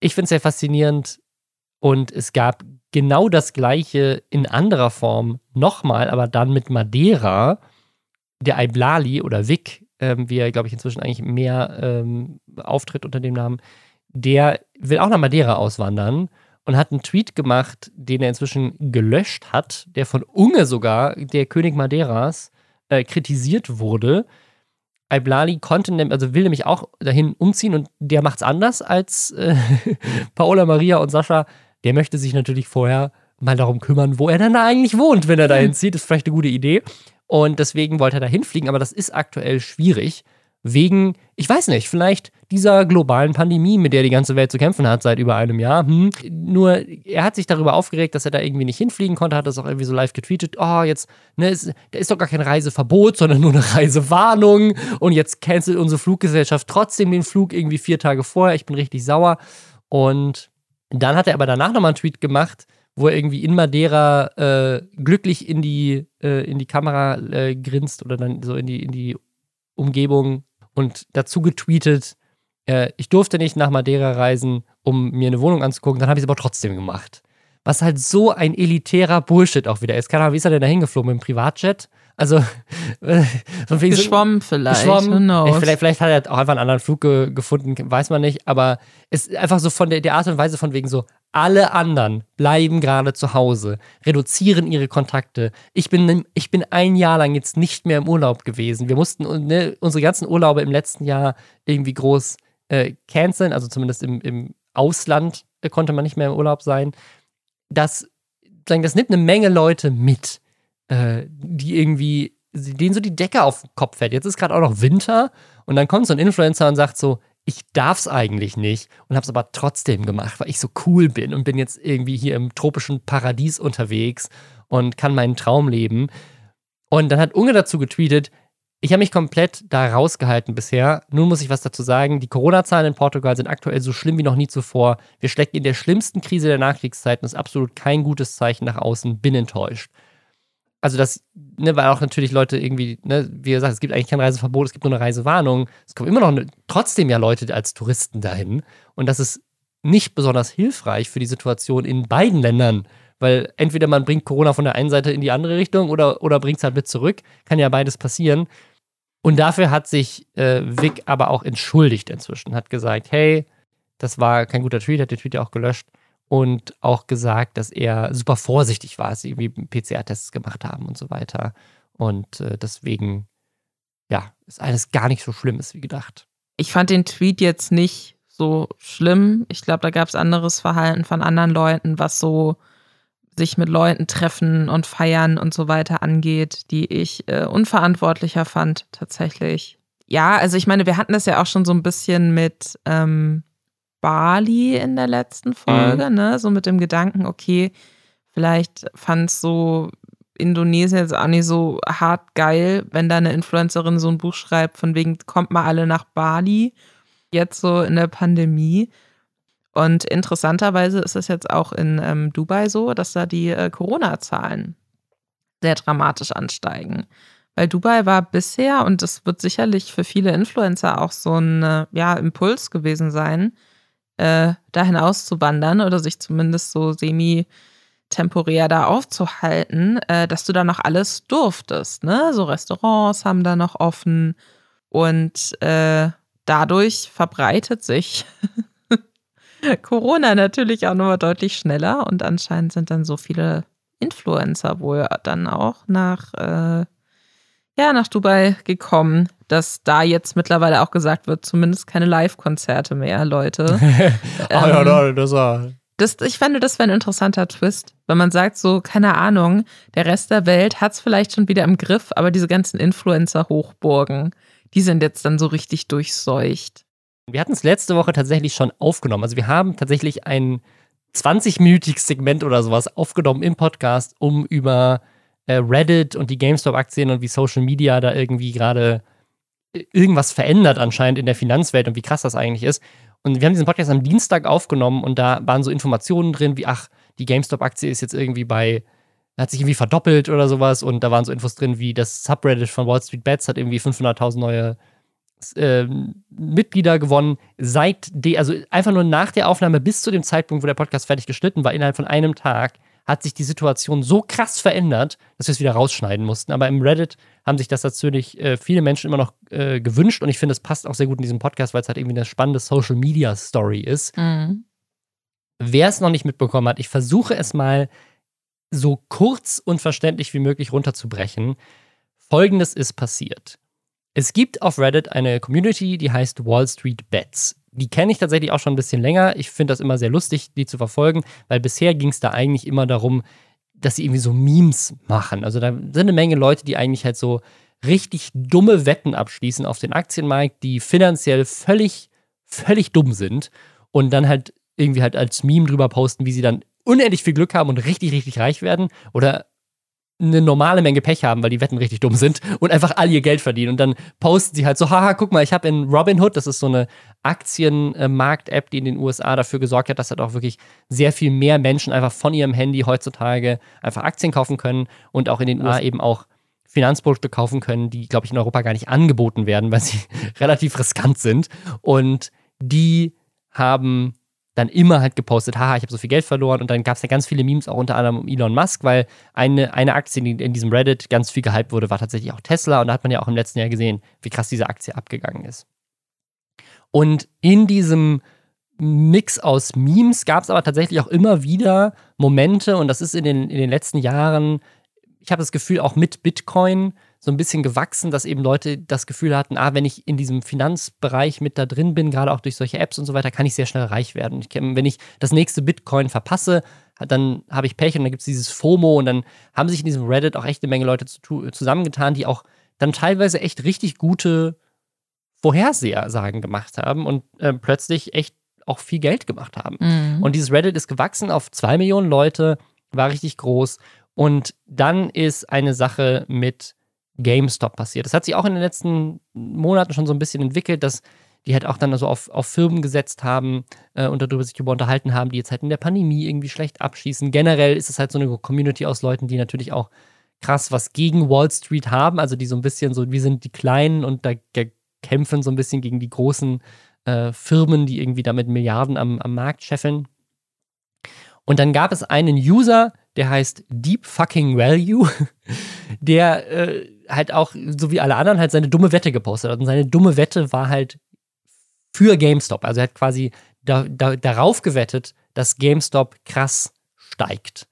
Ich finde es sehr faszinierend und es gab genau das gleiche in anderer Form nochmal, aber dann mit Madeira, der Iblali oder Vic, ähm, wie er, glaube ich, inzwischen eigentlich mehr ähm, auftritt unter dem Namen, der will auch nach Madeira auswandern und hat einen Tweet gemacht, den er inzwischen gelöscht hat, der von Unge sogar, der König Madeiras, äh, kritisiert wurde. Iblali konnte, also will nämlich auch dahin umziehen und der macht es anders als äh, Paola Maria und Sascha. Der möchte sich natürlich vorher mal darum kümmern, wo er dann da eigentlich wohnt, wenn er dahin hm. zieht. Das ist vielleicht eine gute Idee. Und deswegen wollte er dahin fliegen, aber das ist aktuell schwierig wegen, ich weiß nicht, vielleicht dieser globalen Pandemie, mit der die ganze Welt zu kämpfen hat seit über einem Jahr. Hm. Nur er hat sich darüber aufgeregt, dass er da irgendwie nicht hinfliegen konnte, hat das auch irgendwie so live getweetet. Oh, jetzt, ne, ist, da ist doch gar kein Reiseverbot, sondern nur eine Reisewarnung. Und jetzt cancelt unsere Fluggesellschaft trotzdem den Flug irgendwie vier Tage vorher. Ich bin richtig sauer. Und dann hat er aber danach nochmal einen Tweet gemacht, wo er irgendwie in Madeira äh, glücklich in die, äh, in die Kamera äh, grinst oder dann so in die, in die Umgebung und dazu getweetet, äh, ich durfte nicht nach Madeira reisen, um mir eine Wohnung anzugucken, dann habe ich es aber trotzdem gemacht. Was halt so ein elitärer Bullshit auch wieder ist. Keine Ahnung, wie ist er denn da hingeflogen mit dem Privatjet? Also, äh, von wegen geschwommen so, vielleicht. Geschwommen. Vielleicht, vielleicht, hat er auch einfach einen anderen Flug ge gefunden, weiß man nicht. Aber es ist einfach so von der, der Art und Weise von wegen so, alle anderen bleiben gerade zu Hause, reduzieren ihre Kontakte. Ich bin, ich bin ein Jahr lang jetzt nicht mehr im Urlaub gewesen. Wir mussten ne, unsere ganzen Urlaube im letzten Jahr irgendwie groß äh, canceln, also zumindest im, im Ausland äh, konnte man nicht mehr im Urlaub sein. Das, das nimmt eine Menge Leute mit, äh, die irgendwie denen so die Decke auf den Kopf fällt. Jetzt ist gerade auch noch Winter und dann kommt so ein Influencer und sagt so, ich darf's eigentlich nicht und habe es aber trotzdem gemacht, weil ich so cool bin und bin jetzt irgendwie hier im tropischen Paradies unterwegs und kann meinen Traum leben. Und dann hat Unge dazu getweetet, ich habe mich komplett da rausgehalten bisher. Nun muss ich was dazu sagen. Die Corona-Zahlen in Portugal sind aktuell so schlimm wie noch nie zuvor. Wir stecken in der schlimmsten Krise der Nachkriegszeiten. Das ist absolut kein gutes Zeichen nach außen. Bin enttäuscht. Also das, ne, weil auch natürlich Leute irgendwie, ne, wie gesagt, es gibt eigentlich kein Reiseverbot, es gibt nur eine Reisewarnung. Es kommen immer noch ne, trotzdem ja Leute als Touristen dahin. Und das ist nicht besonders hilfreich für die Situation in beiden Ländern. Weil entweder man bringt Corona von der einen Seite in die andere Richtung oder, oder bringt es halt mit zurück. Kann ja beides passieren. Und dafür hat sich äh, Vic aber auch entschuldigt inzwischen. Hat gesagt, hey, das war kein guter Tweet, hat den Tweet ja auch gelöscht. Und auch gesagt, dass er super vorsichtig war, als sie irgendwie PCR-Tests gemacht haben und so weiter. Und äh, deswegen, ja, ist alles gar nicht so schlimm ist wie gedacht. Ich fand den Tweet jetzt nicht so schlimm. Ich glaube, da gab es anderes Verhalten von anderen Leuten, was so sich mit Leuten treffen und feiern und so weiter angeht, die ich äh, unverantwortlicher fand tatsächlich. Ja, also ich meine, wir hatten das ja auch schon so ein bisschen mit ähm, Bali in der letzten mhm. Folge, mhm. ne? So mit dem Gedanken, okay, vielleicht fand es so Indonesien jetzt auch nicht so hart geil, wenn da eine Influencerin so ein Buch schreibt, von wegen kommt mal alle nach Bali, jetzt so in der Pandemie. Und interessanterweise ist es jetzt auch in ähm, Dubai so, dass da die äh, Corona-Zahlen sehr dramatisch ansteigen. Weil Dubai war bisher, und das wird sicherlich für viele Influencer auch so ein äh, ja, Impuls gewesen sein, äh, dahin auszuwandern oder sich zumindest so semi temporär da aufzuhalten, äh, dass du da noch alles durftest. Ne? So Restaurants haben da noch offen und äh, dadurch verbreitet sich Corona natürlich auch nochmal deutlich schneller und anscheinend sind dann so viele Influencer wohl dann auch nach, äh, ja, nach Dubai gekommen, dass da jetzt mittlerweile auch gesagt wird, zumindest keine Live-Konzerte mehr, Leute. Ah ähm, ja, das war. Das, ich fände, das wäre ein interessanter Twist, wenn man sagt, so, keine Ahnung, der Rest der Welt hat es vielleicht schon wieder im Griff, aber diese ganzen Influencer-Hochburgen, die sind jetzt dann so richtig durchseucht. Wir hatten es letzte Woche tatsächlich schon aufgenommen. Also wir haben tatsächlich ein 20-minütiges Segment oder sowas aufgenommen im Podcast, um über äh, Reddit und die GameStop-Aktien und wie Social Media da irgendwie gerade äh, irgendwas verändert anscheinend in der Finanzwelt und wie krass das eigentlich ist. Und wir haben diesen Podcast am Dienstag aufgenommen und da waren so Informationen drin, wie, ach, die GameStop-Aktie ist jetzt irgendwie bei, hat sich irgendwie verdoppelt oder sowas und da waren so Infos drin, wie das Subreddit von Wall Street Bets hat irgendwie 500.000 neue äh, Mitglieder gewonnen, seit de, also einfach nur nach der Aufnahme bis zu dem Zeitpunkt, wo der Podcast fertig geschnitten war, innerhalb von einem Tag, hat sich die Situation so krass verändert, dass wir es wieder rausschneiden mussten. Aber im Reddit haben sich das natürlich äh, viele Menschen immer noch äh, gewünscht und ich finde, es passt auch sehr gut in diesem Podcast, weil es halt irgendwie eine spannende Social Media Story ist. Mhm. Wer es noch nicht mitbekommen hat, ich versuche es mal so kurz und verständlich wie möglich runterzubrechen. Folgendes ist passiert. Es gibt auf Reddit eine Community, die heißt Wall Street Bets. Die kenne ich tatsächlich auch schon ein bisschen länger. Ich finde das immer sehr lustig, die zu verfolgen, weil bisher ging es da eigentlich immer darum, dass sie irgendwie so Memes machen. Also da sind eine Menge Leute, die eigentlich halt so richtig dumme Wetten abschließen auf den Aktienmarkt, die finanziell völlig, völlig dumm sind und dann halt irgendwie halt als Meme drüber posten, wie sie dann unendlich viel Glück haben und richtig, richtig reich werden oder eine normale Menge Pech haben, weil die Wetten richtig dumm sind und einfach all ihr Geld verdienen. Und dann posten sie halt so, haha, guck mal, ich habe in Robinhood, das ist so eine Aktienmarkt-App, die in den USA dafür gesorgt hat, dass halt auch wirklich sehr viel mehr Menschen einfach von ihrem Handy heutzutage einfach Aktien kaufen können und auch in den USA eben auch Finanzprodukte kaufen können, die, glaube ich, in Europa gar nicht angeboten werden, weil sie relativ riskant sind. Und die haben dann immer halt gepostet, haha, ich habe so viel Geld verloren. Und dann gab es ja ganz viele Memes, auch unter anderem um Elon Musk, weil eine, eine Aktie, die in diesem Reddit ganz viel gehypt wurde, war tatsächlich auch Tesla. Und da hat man ja auch im letzten Jahr gesehen, wie krass diese Aktie abgegangen ist. Und in diesem Mix aus Memes gab es aber tatsächlich auch immer wieder Momente, und das ist in den, in den letzten Jahren, ich habe das Gefühl, auch mit Bitcoin so ein bisschen gewachsen, dass eben Leute das Gefühl hatten, ah, wenn ich in diesem Finanzbereich mit da drin bin, gerade auch durch solche Apps und so weiter, kann ich sehr schnell reich werden. Ich, wenn ich das nächste Bitcoin verpasse, dann habe ich Pech und dann gibt es dieses FOMO und dann haben sich in diesem Reddit auch echt eine Menge Leute zu, zusammengetan, die auch dann teilweise echt richtig gute Vorhersagen gemacht haben und äh, plötzlich echt auch viel Geld gemacht haben. Mhm. Und dieses Reddit ist gewachsen auf zwei Millionen Leute, war richtig groß. Und dann ist eine Sache mit GameStop passiert. Das hat sich auch in den letzten Monaten schon so ein bisschen entwickelt, dass die halt auch dann also auf, auf Firmen gesetzt haben äh, und darüber sich über unterhalten haben, die jetzt halt in der Pandemie irgendwie schlecht abschießen. Generell ist es halt so eine Community aus Leuten, die natürlich auch krass was gegen Wall Street haben, also die so ein bisschen so, wir sind die Kleinen und da kämpfen so ein bisschen gegen die großen äh, Firmen, die irgendwie damit Milliarden am, am Markt scheffeln. Und dann gab es einen User, der heißt Deep Fucking Value, der äh, halt auch, so wie alle anderen, halt seine dumme Wette gepostet hat. Und seine dumme Wette war halt für GameStop. Also er hat quasi da, da, darauf gewettet, dass GameStop krass steigt.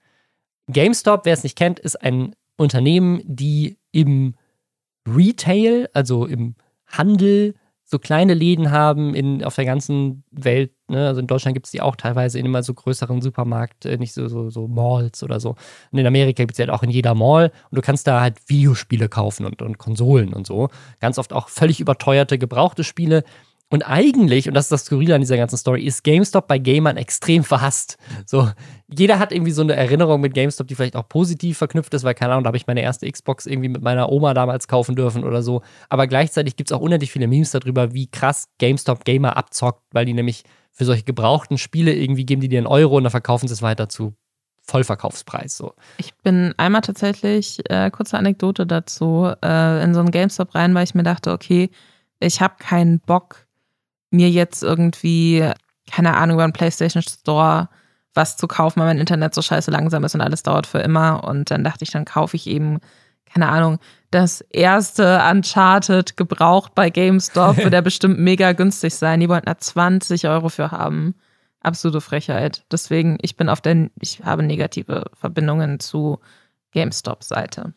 GameStop, wer es nicht kennt, ist ein Unternehmen, die im Retail, also im Handel, so kleine Läden haben in, auf der ganzen Welt. Ne? Also in Deutschland gibt es die auch teilweise in immer so größeren Supermarkt, äh, nicht so, so, so Malls oder so. Und in Amerika gibt es die halt auch in jeder Mall und du kannst da halt Videospiele kaufen und, und Konsolen und so. Ganz oft auch völlig überteuerte, gebrauchte Spiele und eigentlich, und das ist das Skurrile an dieser ganzen Story, ist GameStop bei Gamern extrem verhasst. So, jeder hat irgendwie so eine Erinnerung mit GameStop, die vielleicht auch positiv verknüpft ist, weil, keine Ahnung, da habe ich meine erste Xbox irgendwie mit meiner Oma damals kaufen dürfen oder so. Aber gleichzeitig gibt es auch unendlich viele Memes darüber, wie krass GameStop Gamer abzockt, weil die nämlich für solche gebrauchten Spiele irgendwie geben die dir einen Euro und dann verkaufen sie es weiter zu Vollverkaufspreis. So. Ich bin einmal tatsächlich, äh, kurze Anekdote dazu, äh, in so einen GameStop rein, weil ich mir dachte, okay, ich habe keinen Bock, mir jetzt irgendwie, keine Ahnung, über einen PlayStation Store was zu kaufen, weil mein Internet so scheiße langsam ist und alles dauert für immer. Und dann dachte ich, dann kaufe ich eben, keine Ahnung, das erste Uncharted gebraucht bei GameStop, wird ja bestimmt mega günstig sein. Die wollten da 20 Euro für haben. Absolute Frechheit. Deswegen, ich bin auf der, ich habe negative Verbindungen zu GameStop-Seite.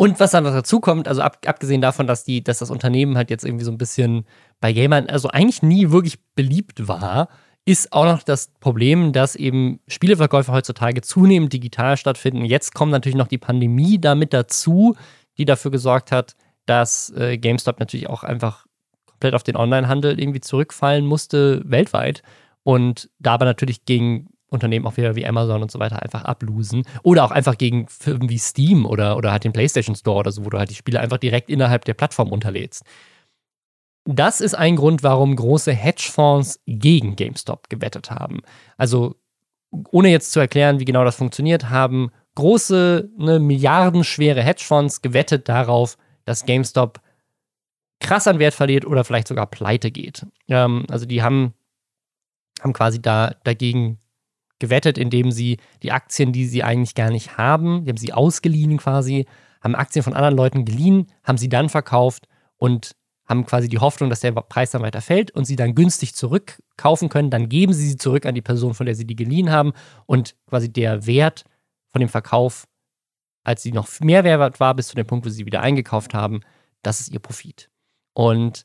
Und was dann noch dazu kommt, also ab, abgesehen davon, dass, die, dass das Unternehmen halt jetzt irgendwie so ein bisschen bei Gamern, also eigentlich nie wirklich beliebt war, ist auch noch das Problem, dass eben Spieleverkäufe heutzutage zunehmend digital stattfinden. Jetzt kommt natürlich noch die Pandemie damit dazu, die dafür gesorgt hat, dass äh, GameStop natürlich auch einfach komplett auf den Onlinehandel irgendwie zurückfallen musste, weltweit. Und da aber natürlich gegen Unternehmen auch wieder wie Amazon und so weiter einfach ablosen. Oder auch einfach gegen Firmen wie Steam oder, oder halt den PlayStation Store oder so, wo du halt die Spiele einfach direkt innerhalb der Plattform unterlädst. Das ist ein Grund, warum große Hedgefonds gegen GameStop gewettet haben. Also, ohne jetzt zu erklären, wie genau das funktioniert, haben große, ne, milliardenschwere Hedgefonds gewettet darauf, dass GameStop krass an Wert verliert oder vielleicht sogar pleite geht. Ähm, also, die haben, haben quasi da dagegen gewettet, indem sie die Aktien, die sie eigentlich gar nicht haben, die haben sie ausgeliehen quasi, haben Aktien von anderen Leuten geliehen, haben sie dann verkauft und haben quasi die Hoffnung, dass der Preis dann weiter fällt und sie dann günstig zurückkaufen können. Dann geben sie sie zurück an die Person, von der sie die geliehen haben und quasi der Wert von dem Verkauf, als sie noch mehr Wert war, bis zu dem Punkt, wo sie wieder eingekauft haben, das ist ihr Profit. Und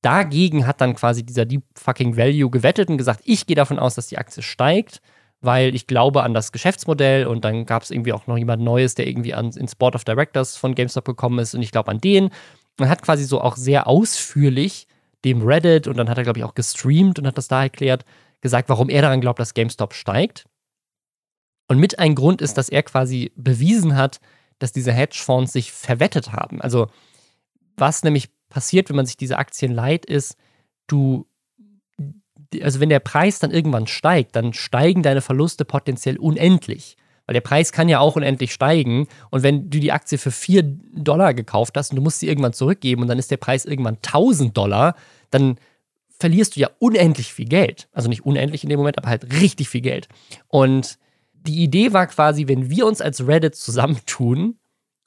dagegen hat dann quasi dieser Deep Fucking Value gewettet und gesagt, ich gehe davon aus, dass die Aktie steigt weil ich glaube an das Geschäftsmodell und dann gab es irgendwie auch noch jemand Neues, der irgendwie an, ins Board of Directors von GameStop gekommen ist und ich glaube an den. Man hat quasi so auch sehr ausführlich dem Reddit und dann hat er, glaube ich, auch gestreamt und hat das da erklärt, gesagt, warum er daran glaubt, dass GameStop steigt. Und mit ein Grund ist, dass er quasi bewiesen hat, dass diese Hedgefonds sich verwettet haben. Also, was nämlich passiert, wenn man sich diese Aktien leiht, ist, du also wenn der Preis dann irgendwann steigt, dann steigen deine Verluste potenziell unendlich. Weil der Preis kann ja auch unendlich steigen. Und wenn du die Aktie für 4 Dollar gekauft hast und du musst sie irgendwann zurückgeben und dann ist der Preis irgendwann 1000 Dollar, dann verlierst du ja unendlich viel Geld. Also nicht unendlich in dem Moment, aber halt richtig viel Geld. Und die Idee war quasi, wenn wir uns als Reddit zusammentun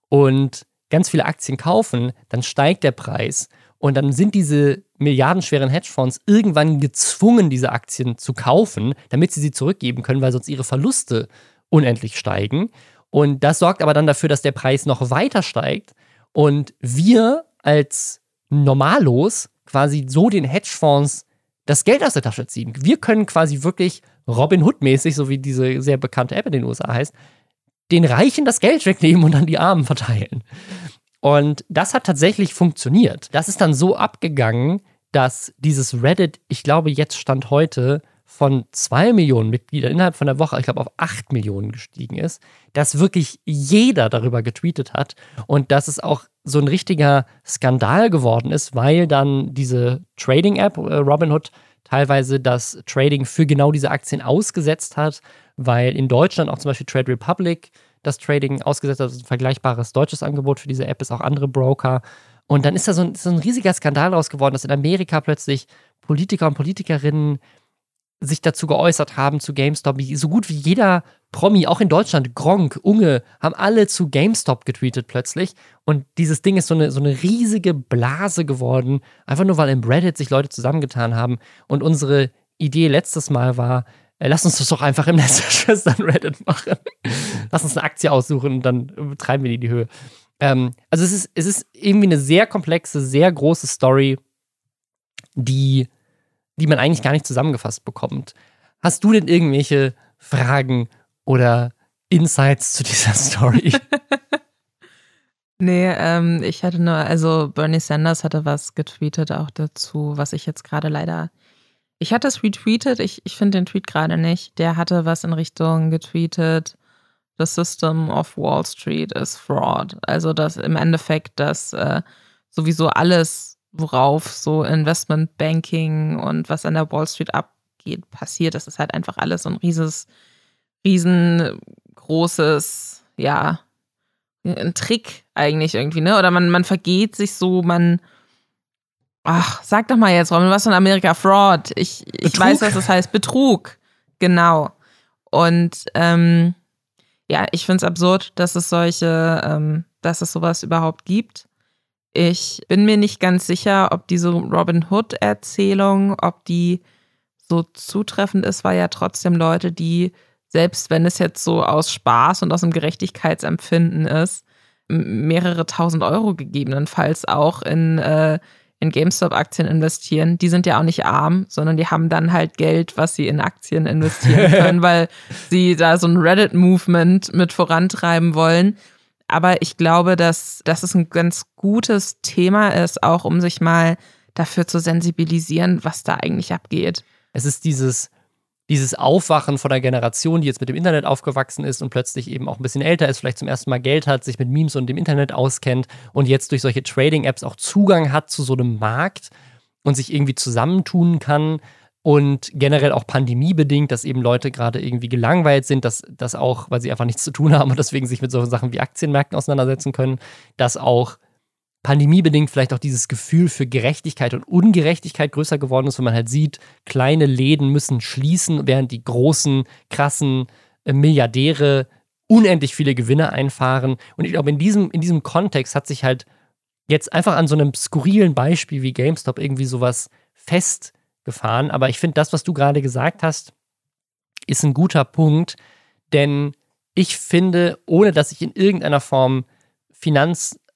und ganz viele Aktien kaufen, dann steigt der Preis und dann sind diese milliardenschweren Hedgefonds irgendwann gezwungen, diese Aktien zu kaufen, damit sie sie zurückgeben können, weil sonst ihre Verluste unendlich steigen. Und das sorgt aber dann dafür, dass der Preis noch weiter steigt und wir als Normalos quasi so den Hedgefonds das Geld aus der Tasche ziehen. Wir können quasi wirklich Robin Hood-mäßig, so wie diese sehr bekannte App in den USA heißt, den Reichen das Geld wegnehmen und an die Armen verteilen. Und das hat tatsächlich funktioniert. Das ist dann so abgegangen, dass dieses Reddit, ich glaube, jetzt stand heute von zwei Millionen Mitgliedern innerhalb von der Woche, ich glaube, auf acht Millionen gestiegen ist, dass wirklich jeder darüber getweetet hat und dass es auch so ein richtiger Skandal geworden ist, weil dann diese Trading-App äh, Robinhood teilweise das Trading für genau diese Aktien ausgesetzt hat, weil in Deutschland auch zum Beispiel Trade Republic das Trading ausgesetzt also ein vergleichbares deutsches Angebot für diese App ist, auch andere Broker. Und dann ist da so ein, so ein riesiger Skandal raus geworden, dass in Amerika plötzlich Politiker und Politikerinnen sich dazu geäußert haben zu GameStop. So gut wie jeder Promi, auch in Deutschland, Gronk, Unge, haben alle zu GameStop getweetet plötzlich. Und dieses Ding ist so eine, so eine riesige Blase geworden, einfach nur weil im Reddit sich Leute zusammengetan haben. Und unsere Idee letztes Mal war, lass uns das doch einfach im Netz Schwestern Reddit machen. lass uns eine Aktie aussuchen und dann treiben wir die in die Höhe. Ähm, also es ist, es ist irgendwie eine sehr komplexe, sehr große Story, die die man eigentlich gar nicht zusammengefasst bekommt. Hast du denn irgendwelche Fragen oder Insights zu dieser Story? nee, ähm, ich hatte nur, also Bernie Sanders hatte was getweetet auch dazu, was ich jetzt gerade leider. Ich hatte es retweetet, ich, ich finde den Tweet gerade nicht. Der hatte was in Richtung getweetet. The system of Wall Street is fraud. Also, dass im Endeffekt, dass äh, sowieso alles worauf so Investmentbanking und was an der Wall Street abgeht, passiert. Das ist halt einfach alles so ein rieses, riesengroßes, ja, ein Trick eigentlich irgendwie, ne? Oder man, man vergeht sich so, man. Ach, sag doch mal jetzt, Robin, was in Amerika? Fraud. Ich, ich weiß, was das heißt. Betrug. Genau. Und ähm, ja, ich finde es absurd, dass es solche, ähm, dass es sowas überhaupt gibt. Ich bin mir nicht ganz sicher, ob diese Robin Hood-Erzählung, ob die so zutreffend ist, weil ja trotzdem Leute, die, selbst wenn es jetzt so aus Spaß und aus einem Gerechtigkeitsempfinden ist, mehrere tausend Euro gegebenenfalls auch in, äh, in GameStop-Aktien investieren, die sind ja auch nicht arm, sondern die haben dann halt Geld, was sie in Aktien investieren können, weil sie da so ein Reddit-Movement mit vorantreiben wollen. Aber ich glaube, dass, dass es ein ganz gutes Thema ist, auch um sich mal dafür zu sensibilisieren, was da eigentlich abgeht. Es ist dieses, dieses Aufwachen von der Generation, die jetzt mit dem Internet aufgewachsen ist und plötzlich eben auch ein bisschen älter ist, vielleicht zum ersten Mal Geld hat, sich mit Memes und dem Internet auskennt und jetzt durch solche Trading-Apps auch Zugang hat zu so einem Markt und sich irgendwie zusammentun kann und generell auch pandemiebedingt, dass eben Leute gerade irgendwie gelangweilt sind, dass das auch, weil sie einfach nichts zu tun haben und deswegen sich mit solchen Sachen wie Aktienmärkten auseinandersetzen können, dass auch pandemiebedingt vielleicht auch dieses Gefühl für Gerechtigkeit und Ungerechtigkeit größer geworden ist, wenn man halt sieht, kleine Läden müssen schließen, während die großen, krassen äh, Milliardäre unendlich viele Gewinne einfahren. Und ich glaube, in diesem, in diesem Kontext hat sich halt jetzt einfach an so einem skurrilen Beispiel wie GameStop irgendwie sowas fest gefahren. Aber ich finde, das, was du gerade gesagt hast, ist ein guter Punkt, denn ich finde, ohne dass ich in irgendeiner Form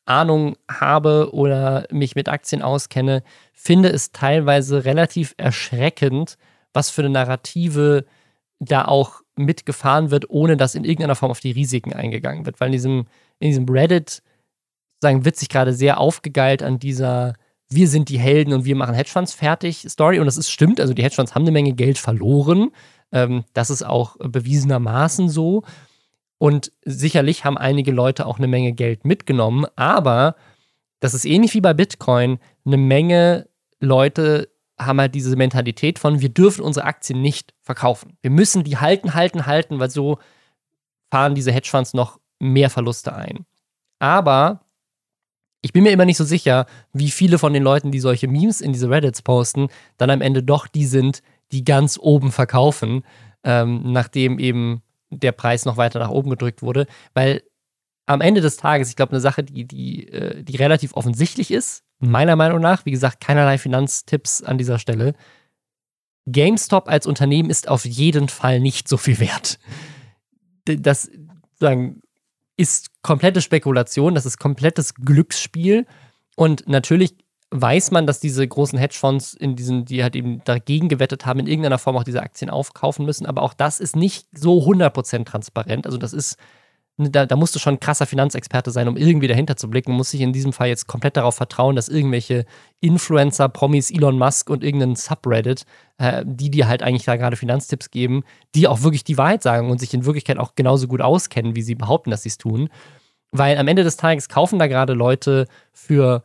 Finanzahnung habe oder mich mit Aktien auskenne, finde es teilweise relativ erschreckend, was für eine Narrative da auch mitgefahren wird, ohne dass in irgendeiner Form auf die Risiken eingegangen wird. Weil in diesem, in diesem Reddit sagen, wird sich gerade sehr aufgegeilt an dieser wir sind die Helden und wir machen Hedgefonds fertig Story. Und das ist stimmt, also die Hedgefonds haben eine Menge Geld verloren. Ähm, das ist auch bewiesenermaßen so. Und sicherlich haben einige Leute auch eine Menge Geld mitgenommen, aber das ist ähnlich wie bei Bitcoin. Eine Menge Leute haben halt diese Mentalität von, wir dürfen unsere Aktien nicht verkaufen. Wir müssen die halten, halten, halten, weil so fahren diese Hedgefonds noch mehr Verluste ein. Aber ich bin mir immer nicht so sicher, wie viele von den Leuten, die solche Memes in diese Reddits posten, dann am Ende doch die sind, die ganz oben verkaufen, ähm, nachdem eben der Preis noch weiter nach oben gedrückt wurde. Weil am Ende des Tages, ich glaube, eine Sache, die, die, äh, die relativ offensichtlich ist, meiner Meinung nach, wie gesagt, keinerlei Finanztipps an dieser Stelle. GameStop als Unternehmen ist auf jeden Fall nicht so viel wert. Das sagen, ist komplette Spekulation, das ist komplettes Glücksspiel. Und natürlich weiß man, dass diese großen Hedgefonds in diesen, die halt eben dagegen gewettet haben, in irgendeiner Form auch diese Aktien aufkaufen müssen. Aber auch das ist nicht so 100% transparent. Also das ist, da, da musst du schon ein krasser Finanzexperte sein, um irgendwie dahinter zu blicken. Muss sich in diesem Fall jetzt komplett darauf vertrauen, dass irgendwelche Influencer, Promis, Elon Musk und irgendein Subreddit, äh, die dir halt eigentlich da gerade Finanztipps geben, die auch wirklich die Wahrheit sagen und sich in Wirklichkeit auch genauso gut auskennen, wie sie behaupten, dass sie es tun. Weil am Ende des Tages kaufen da gerade Leute für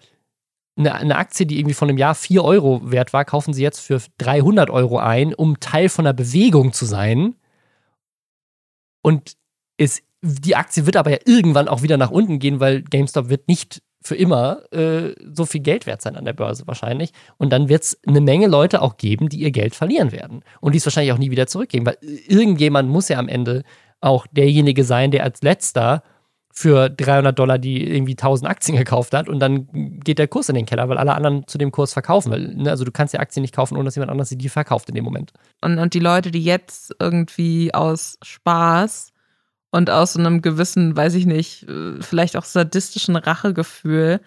eine, eine, Aktie, die irgendwie von einem Jahr 4 Euro wert war, kaufen sie jetzt für 300 Euro ein, um Teil von einer Bewegung zu sein. Und es, die Aktie wird aber ja irgendwann auch wieder nach unten gehen, weil GameStop wird nicht für immer äh, so viel Geld wert sein an der Börse wahrscheinlich. Und dann wird es eine Menge Leute auch geben, die ihr Geld verlieren werden. Und die es wahrscheinlich auch nie wieder zurückgeben, weil irgendjemand muss ja am Ende auch derjenige sein, der als letzter für 300 Dollar die irgendwie 1000 Aktien gekauft hat und dann geht der Kurs in den Keller, weil alle anderen zu dem Kurs verkaufen. Weil, ne, also du kannst ja Aktien nicht kaufen, ohne dass jemand anders sie die verkauft in dem Moment. Und, und die Leute, die jetzt irgendwie aus Spaß und aus so einem gewissen, weiß ich nicht, äh, vielleicht auch sadistischen Rachegefühl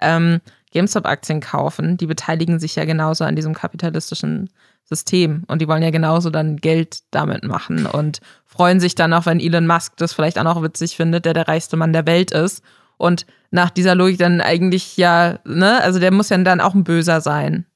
ähm, GameStop-Aktien kaufen, die beteiligen sich ja genauso an diesem kapitalistischen System. Und die wollen ja genauso dann Geld damit machen und freuen sich dann auch, wenn Elon Musk das vielleicht auch noch witzig findet, der der reichste Mann der Welt ist. Und nach dieser Logik dann eigentlich ja, ne, also der muss ja dann auch ein Böser sein.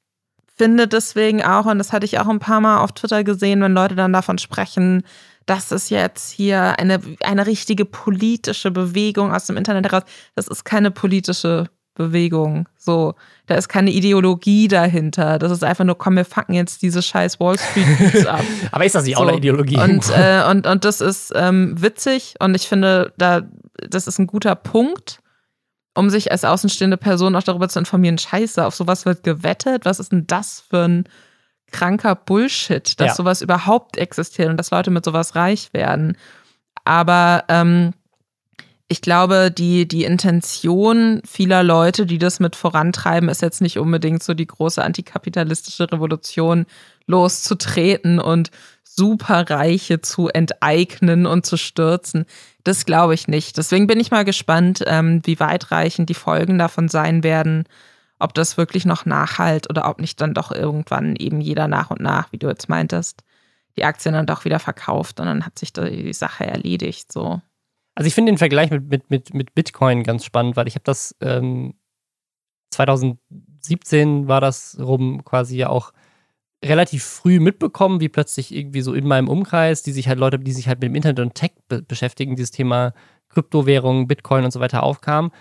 Finde deswegen auch, und das hatte ich auch ein paar Mal auf Twitter gesehen, wenn Leute dann davon sprechen, das ist jetzt hier eine, eine richtige politische Bewegung aus dem Internet heraus. Das ist keine politische Bewegung. So, da ist keine Ideologie dahinter. Das ist einfach nur, komm, wir fucken jetzt diese scheiß Wall Street ab. Aber ist das nicht so. auch eine Ideologie? Und, äh, und, und das ist ähm, witzig und ich finde, da, das ist ein guter Punkt, um sich als außenstehende Person auch darüber zu informieren, scheiße, auf sowas wird gewettet. Was ist denn das für ein kranker Bullshit, dass ja. sowas überhaupt existiert und dass Leute mit sowas reich werden. Aber ähm, ich glaube, die, die Intention vieler Leute, die das mit vorantreiben, ist jetzt nicht unbedingt so die große antikapitalistische Revolution loszutreten und Superreiche zu enteignen und zu stürzen. Das glaube ich nicht. Deswegen bin ich mal gespannt, ähm, wie weitreichend die Folgen davon sein werden, ob das wirklich noch nachhalt oder ob nicht dann doch irgendwann eben jeder nach und nach, wie du jetzt meintest, die Aktien dann doch wieder verkauft und dann hat sich die Sache erledigt. So. Also ich finde den Vergleich mit, mit, mit, mit Bitcoin ganz spannend, weil ich habe das ähm, 2017 war das rum quasi ja auch relativ früh mitbekommen, wie plötzlich irgendwie so in meinem Umkreis, die sich halt Leute, die sich halt mit dem Internet und Tech be beschäftigen, dieses Thema Kryptowährungen, Bitcoin und so weiter aufkam.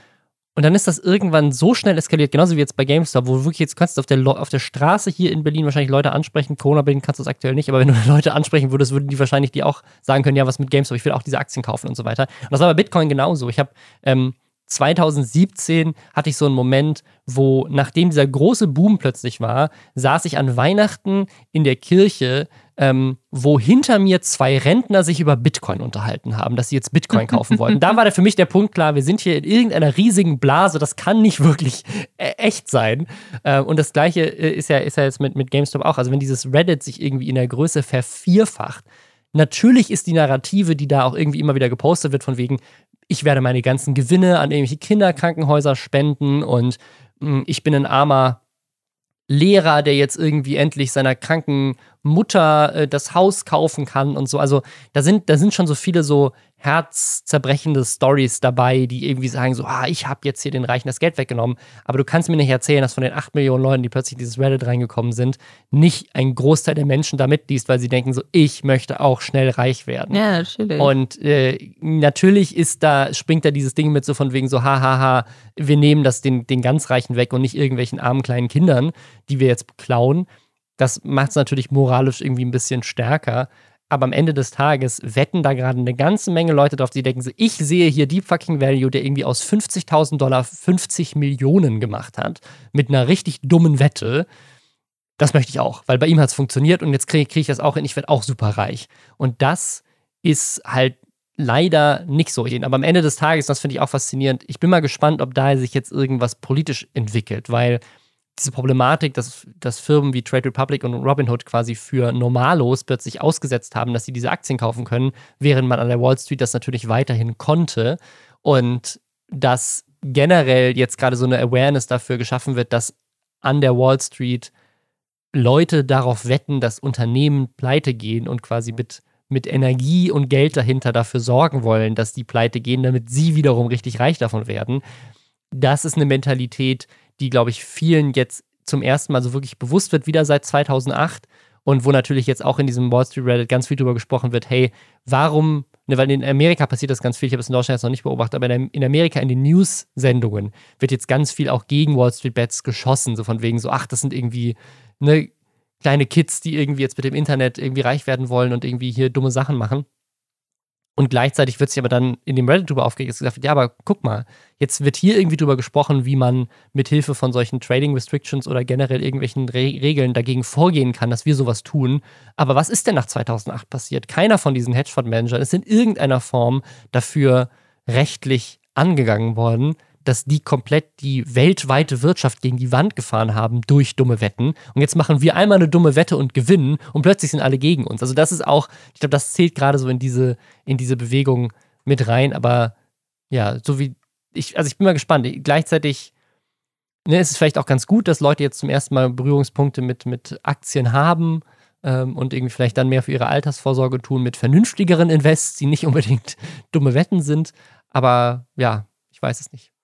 Und dann ist das irgendwann so schnell eskaliert, genauso wie jetzt bei GameStop, wo du wirklich jetzt kannst auf der, auf der Straße hier in Berlin wahrscheinlich Leute ansprechen. Corona-bedingt kannst du das aktuell nicht, aber wenn du Leute ansprechen würdest, würden die wahrscheinlich die auch sagen können, ja, was mit GameStop, ich will auch diese Aktien kaufen und so weiter. Und das war bei Bitcoin genauso. Ich habe ähm, 2017 hatte ich so einen Moment, wo nachdem dieser große Boom plötzlich war, saß ich an Weihnachten in der Kirche, ähm, wo hinter mir zwei Rentner sich über Bitcoin unterhalten haben, dass sie jetzt Bitcoin kaufen wollten. da war da für mich der Punkt klar, wir sind hier in irgendeiner riesigen Blase, das kann nicht wirklich äh, echt sein. Äh, und das gleiche äh, ist ja, ist ja jetzt mit, mit GameStop auch. Also wenn dieses Reddit sich irgendwie in der Größe vervierfacht, Natürlich ist die Narrative, die da auch irgendwie immer wieder gepostet wird, von wegen, ich werde meine ganzen Gewinne an irgendwelche Kinderkrankenhäuser spenden und mh, hm, ich bin ein armer Lehrer, der jetzt irgendwie endlich seiner kranken Mutter äh, das Haus kaufen kann und so. Also da sind, da sind schon so viele so herzzerbrechende Stories dabei, die irgendwie sagen so, ah, ich habe jetzt hier den Reichen das Geld weggenommen. Aber du kannst mir nicht erzählen, dass von den 8 Millionen Leuten, die plötzlich in dieses Reddit reingekommen sind, nicht ein Großteil der Menschen da mitliest, weil sie denken so, ich möchte auch schnell reich werden. Ja, natürlich. Und äh, natürlich ist da, springt da dieses Ding mit so von wegen so, hahaha, wir nehmen das den, den ganz Reichen weg und nicht irgendwelchen armen kleinen Kindern, die wir jetzt klauen. Das macht es natürlich moralisch irgendwie ein bisschen stärker. Aber am Ende des Tages wetten da gerade eine ganze Menge Leute drauf, die denken so, ich sehe hier Deep Fucking Value, der irgendwie aus 50.000 Dollar 50 Millionen gemacht hat, mit einer richtig dummen Wette. Das möchte ich auch, weil bei ihm hat es funktioniert und jetzt kriege krieg ich das auch hin, ich werde auch super reich. Und das ist halt leider nicht so. Aber am Ende des Tages, das finde ich auch faszinierend, ich bin mal gespannt, ob da sich jetzt irgendwas politisch entwickelt, weil diese Problematik, dass, dass Firmen wie Trade Republic und Robinhood quasi für Normalos plötzlich ausgesetzt haben, dass sie diese Aktien kaufen können, während man an der Wall Street das natürlich weiterhin konnte. Und dass generell jetzt gerade so eine Awareness dafür geschaffen wird, dass an der Wall Street Leute darauf wetten, dass Unternehmen pleite gehen und quasi mit, mit Energie und Geld dahinter dafür sorgen wollen, dass die pleite gehen, damit sie wiederum richtig reich davon werden. Das ist eine Mentalität, die, glaube ich, vielen jetzt zum ersten Mal so wirklich bewusst wird, wieder seit 2008 und wo natürlich jetzt auch in diesem Wall Street Reddit ganz viel darüber gesprochen wird, hey, warum, ne, weil in Amerika passiert das ganz viel, ich habe es in Deutschland jetzt noch nicht beobachtet, aber in Amerika in den News-Sendungen wird jetzt ganz viel auch gegen Wall Street Bets geschossen, so von wegen so, ach, das sind irgendwie ne, kleine Kids, die irgendwie jetzt mit dem Internet irgendwie reich werden wollen und irgendwie hier dumme Sachen machen. Und gleichzeitig wird sich aber dann in dem Reddit drüber aufgeregt, gesagt, ja, aber guck mal, jetzt wird hier irgendwie drüber gesprochen, wie man mit Hilfe von solchen Trading Restrictions oder generell irgendwelchen Re Regeln dagegen vorgehen kann, dass wir sowas tun. Aber was ist denn nach 2008 passiert? Keiner von diesen Hedgefonds-Managern ist in irgendeiner Form dafür rechtlich angegangen worden dass die komplett die weltweite Wirtschaft gegen die Wand gefahren haben durch dumme Wetten. Und jetzt machen wir einmal eine dumme Wette und gewinnen und plötzlich sind alle gegen uns. Also das ist auch, ich glaube, das zählt gerade so in diese, in diese Bewegung mit rein. Aber ja, so wie ich, also ich bin mal gespannt. Gleichzeitig ne, ist es vielleicht auch ganz gut, dass Leute jetzt zum ersten Mal Berührungspunkte mit, mit Aktien haben ähm, und irgendwie vielleicht dann mehr für ihre Altersvorsorge tun mit vernünftigeren Invests, die nicht unbedingt dumme Wetten sind. Aber ja, ich weiß es nicht.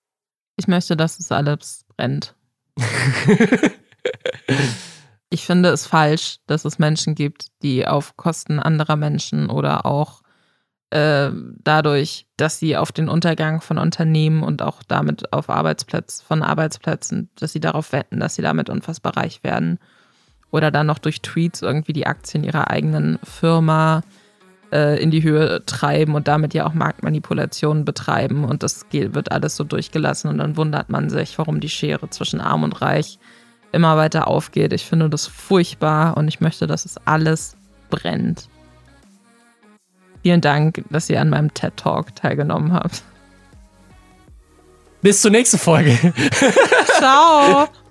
Ich möchte, dass es alles brennt. ich finde es falsch, dass es Menschen gibt, die auf Kosten anderer Menschen oder auch äh, dadurch, dass sie auf den Untergang von Unternehmen und auch damit auf Arbeitsplätzen, von Arbeitsplätzen, dass sie darauf wetten, dass sie damit unfassbar reich werden. Oder dann noch durch Tweets irgendwie die Aktien ihrer eigenen Firma äh, in die Höhe treiben und damit ja auch Marktmanipulationen betreiben. Und das wird alles so durchgelassen. Und dann wundert man sich, warum die Schere zwischen Arm und Reich immer weiter aufgeht. Ich finde das furchtbar und ich möchte, dass es alles brennt. Vielen Dank, dass ihr an meinem TED Talk teilgenommen habt. Bis zur nächsten Folge. Ciao.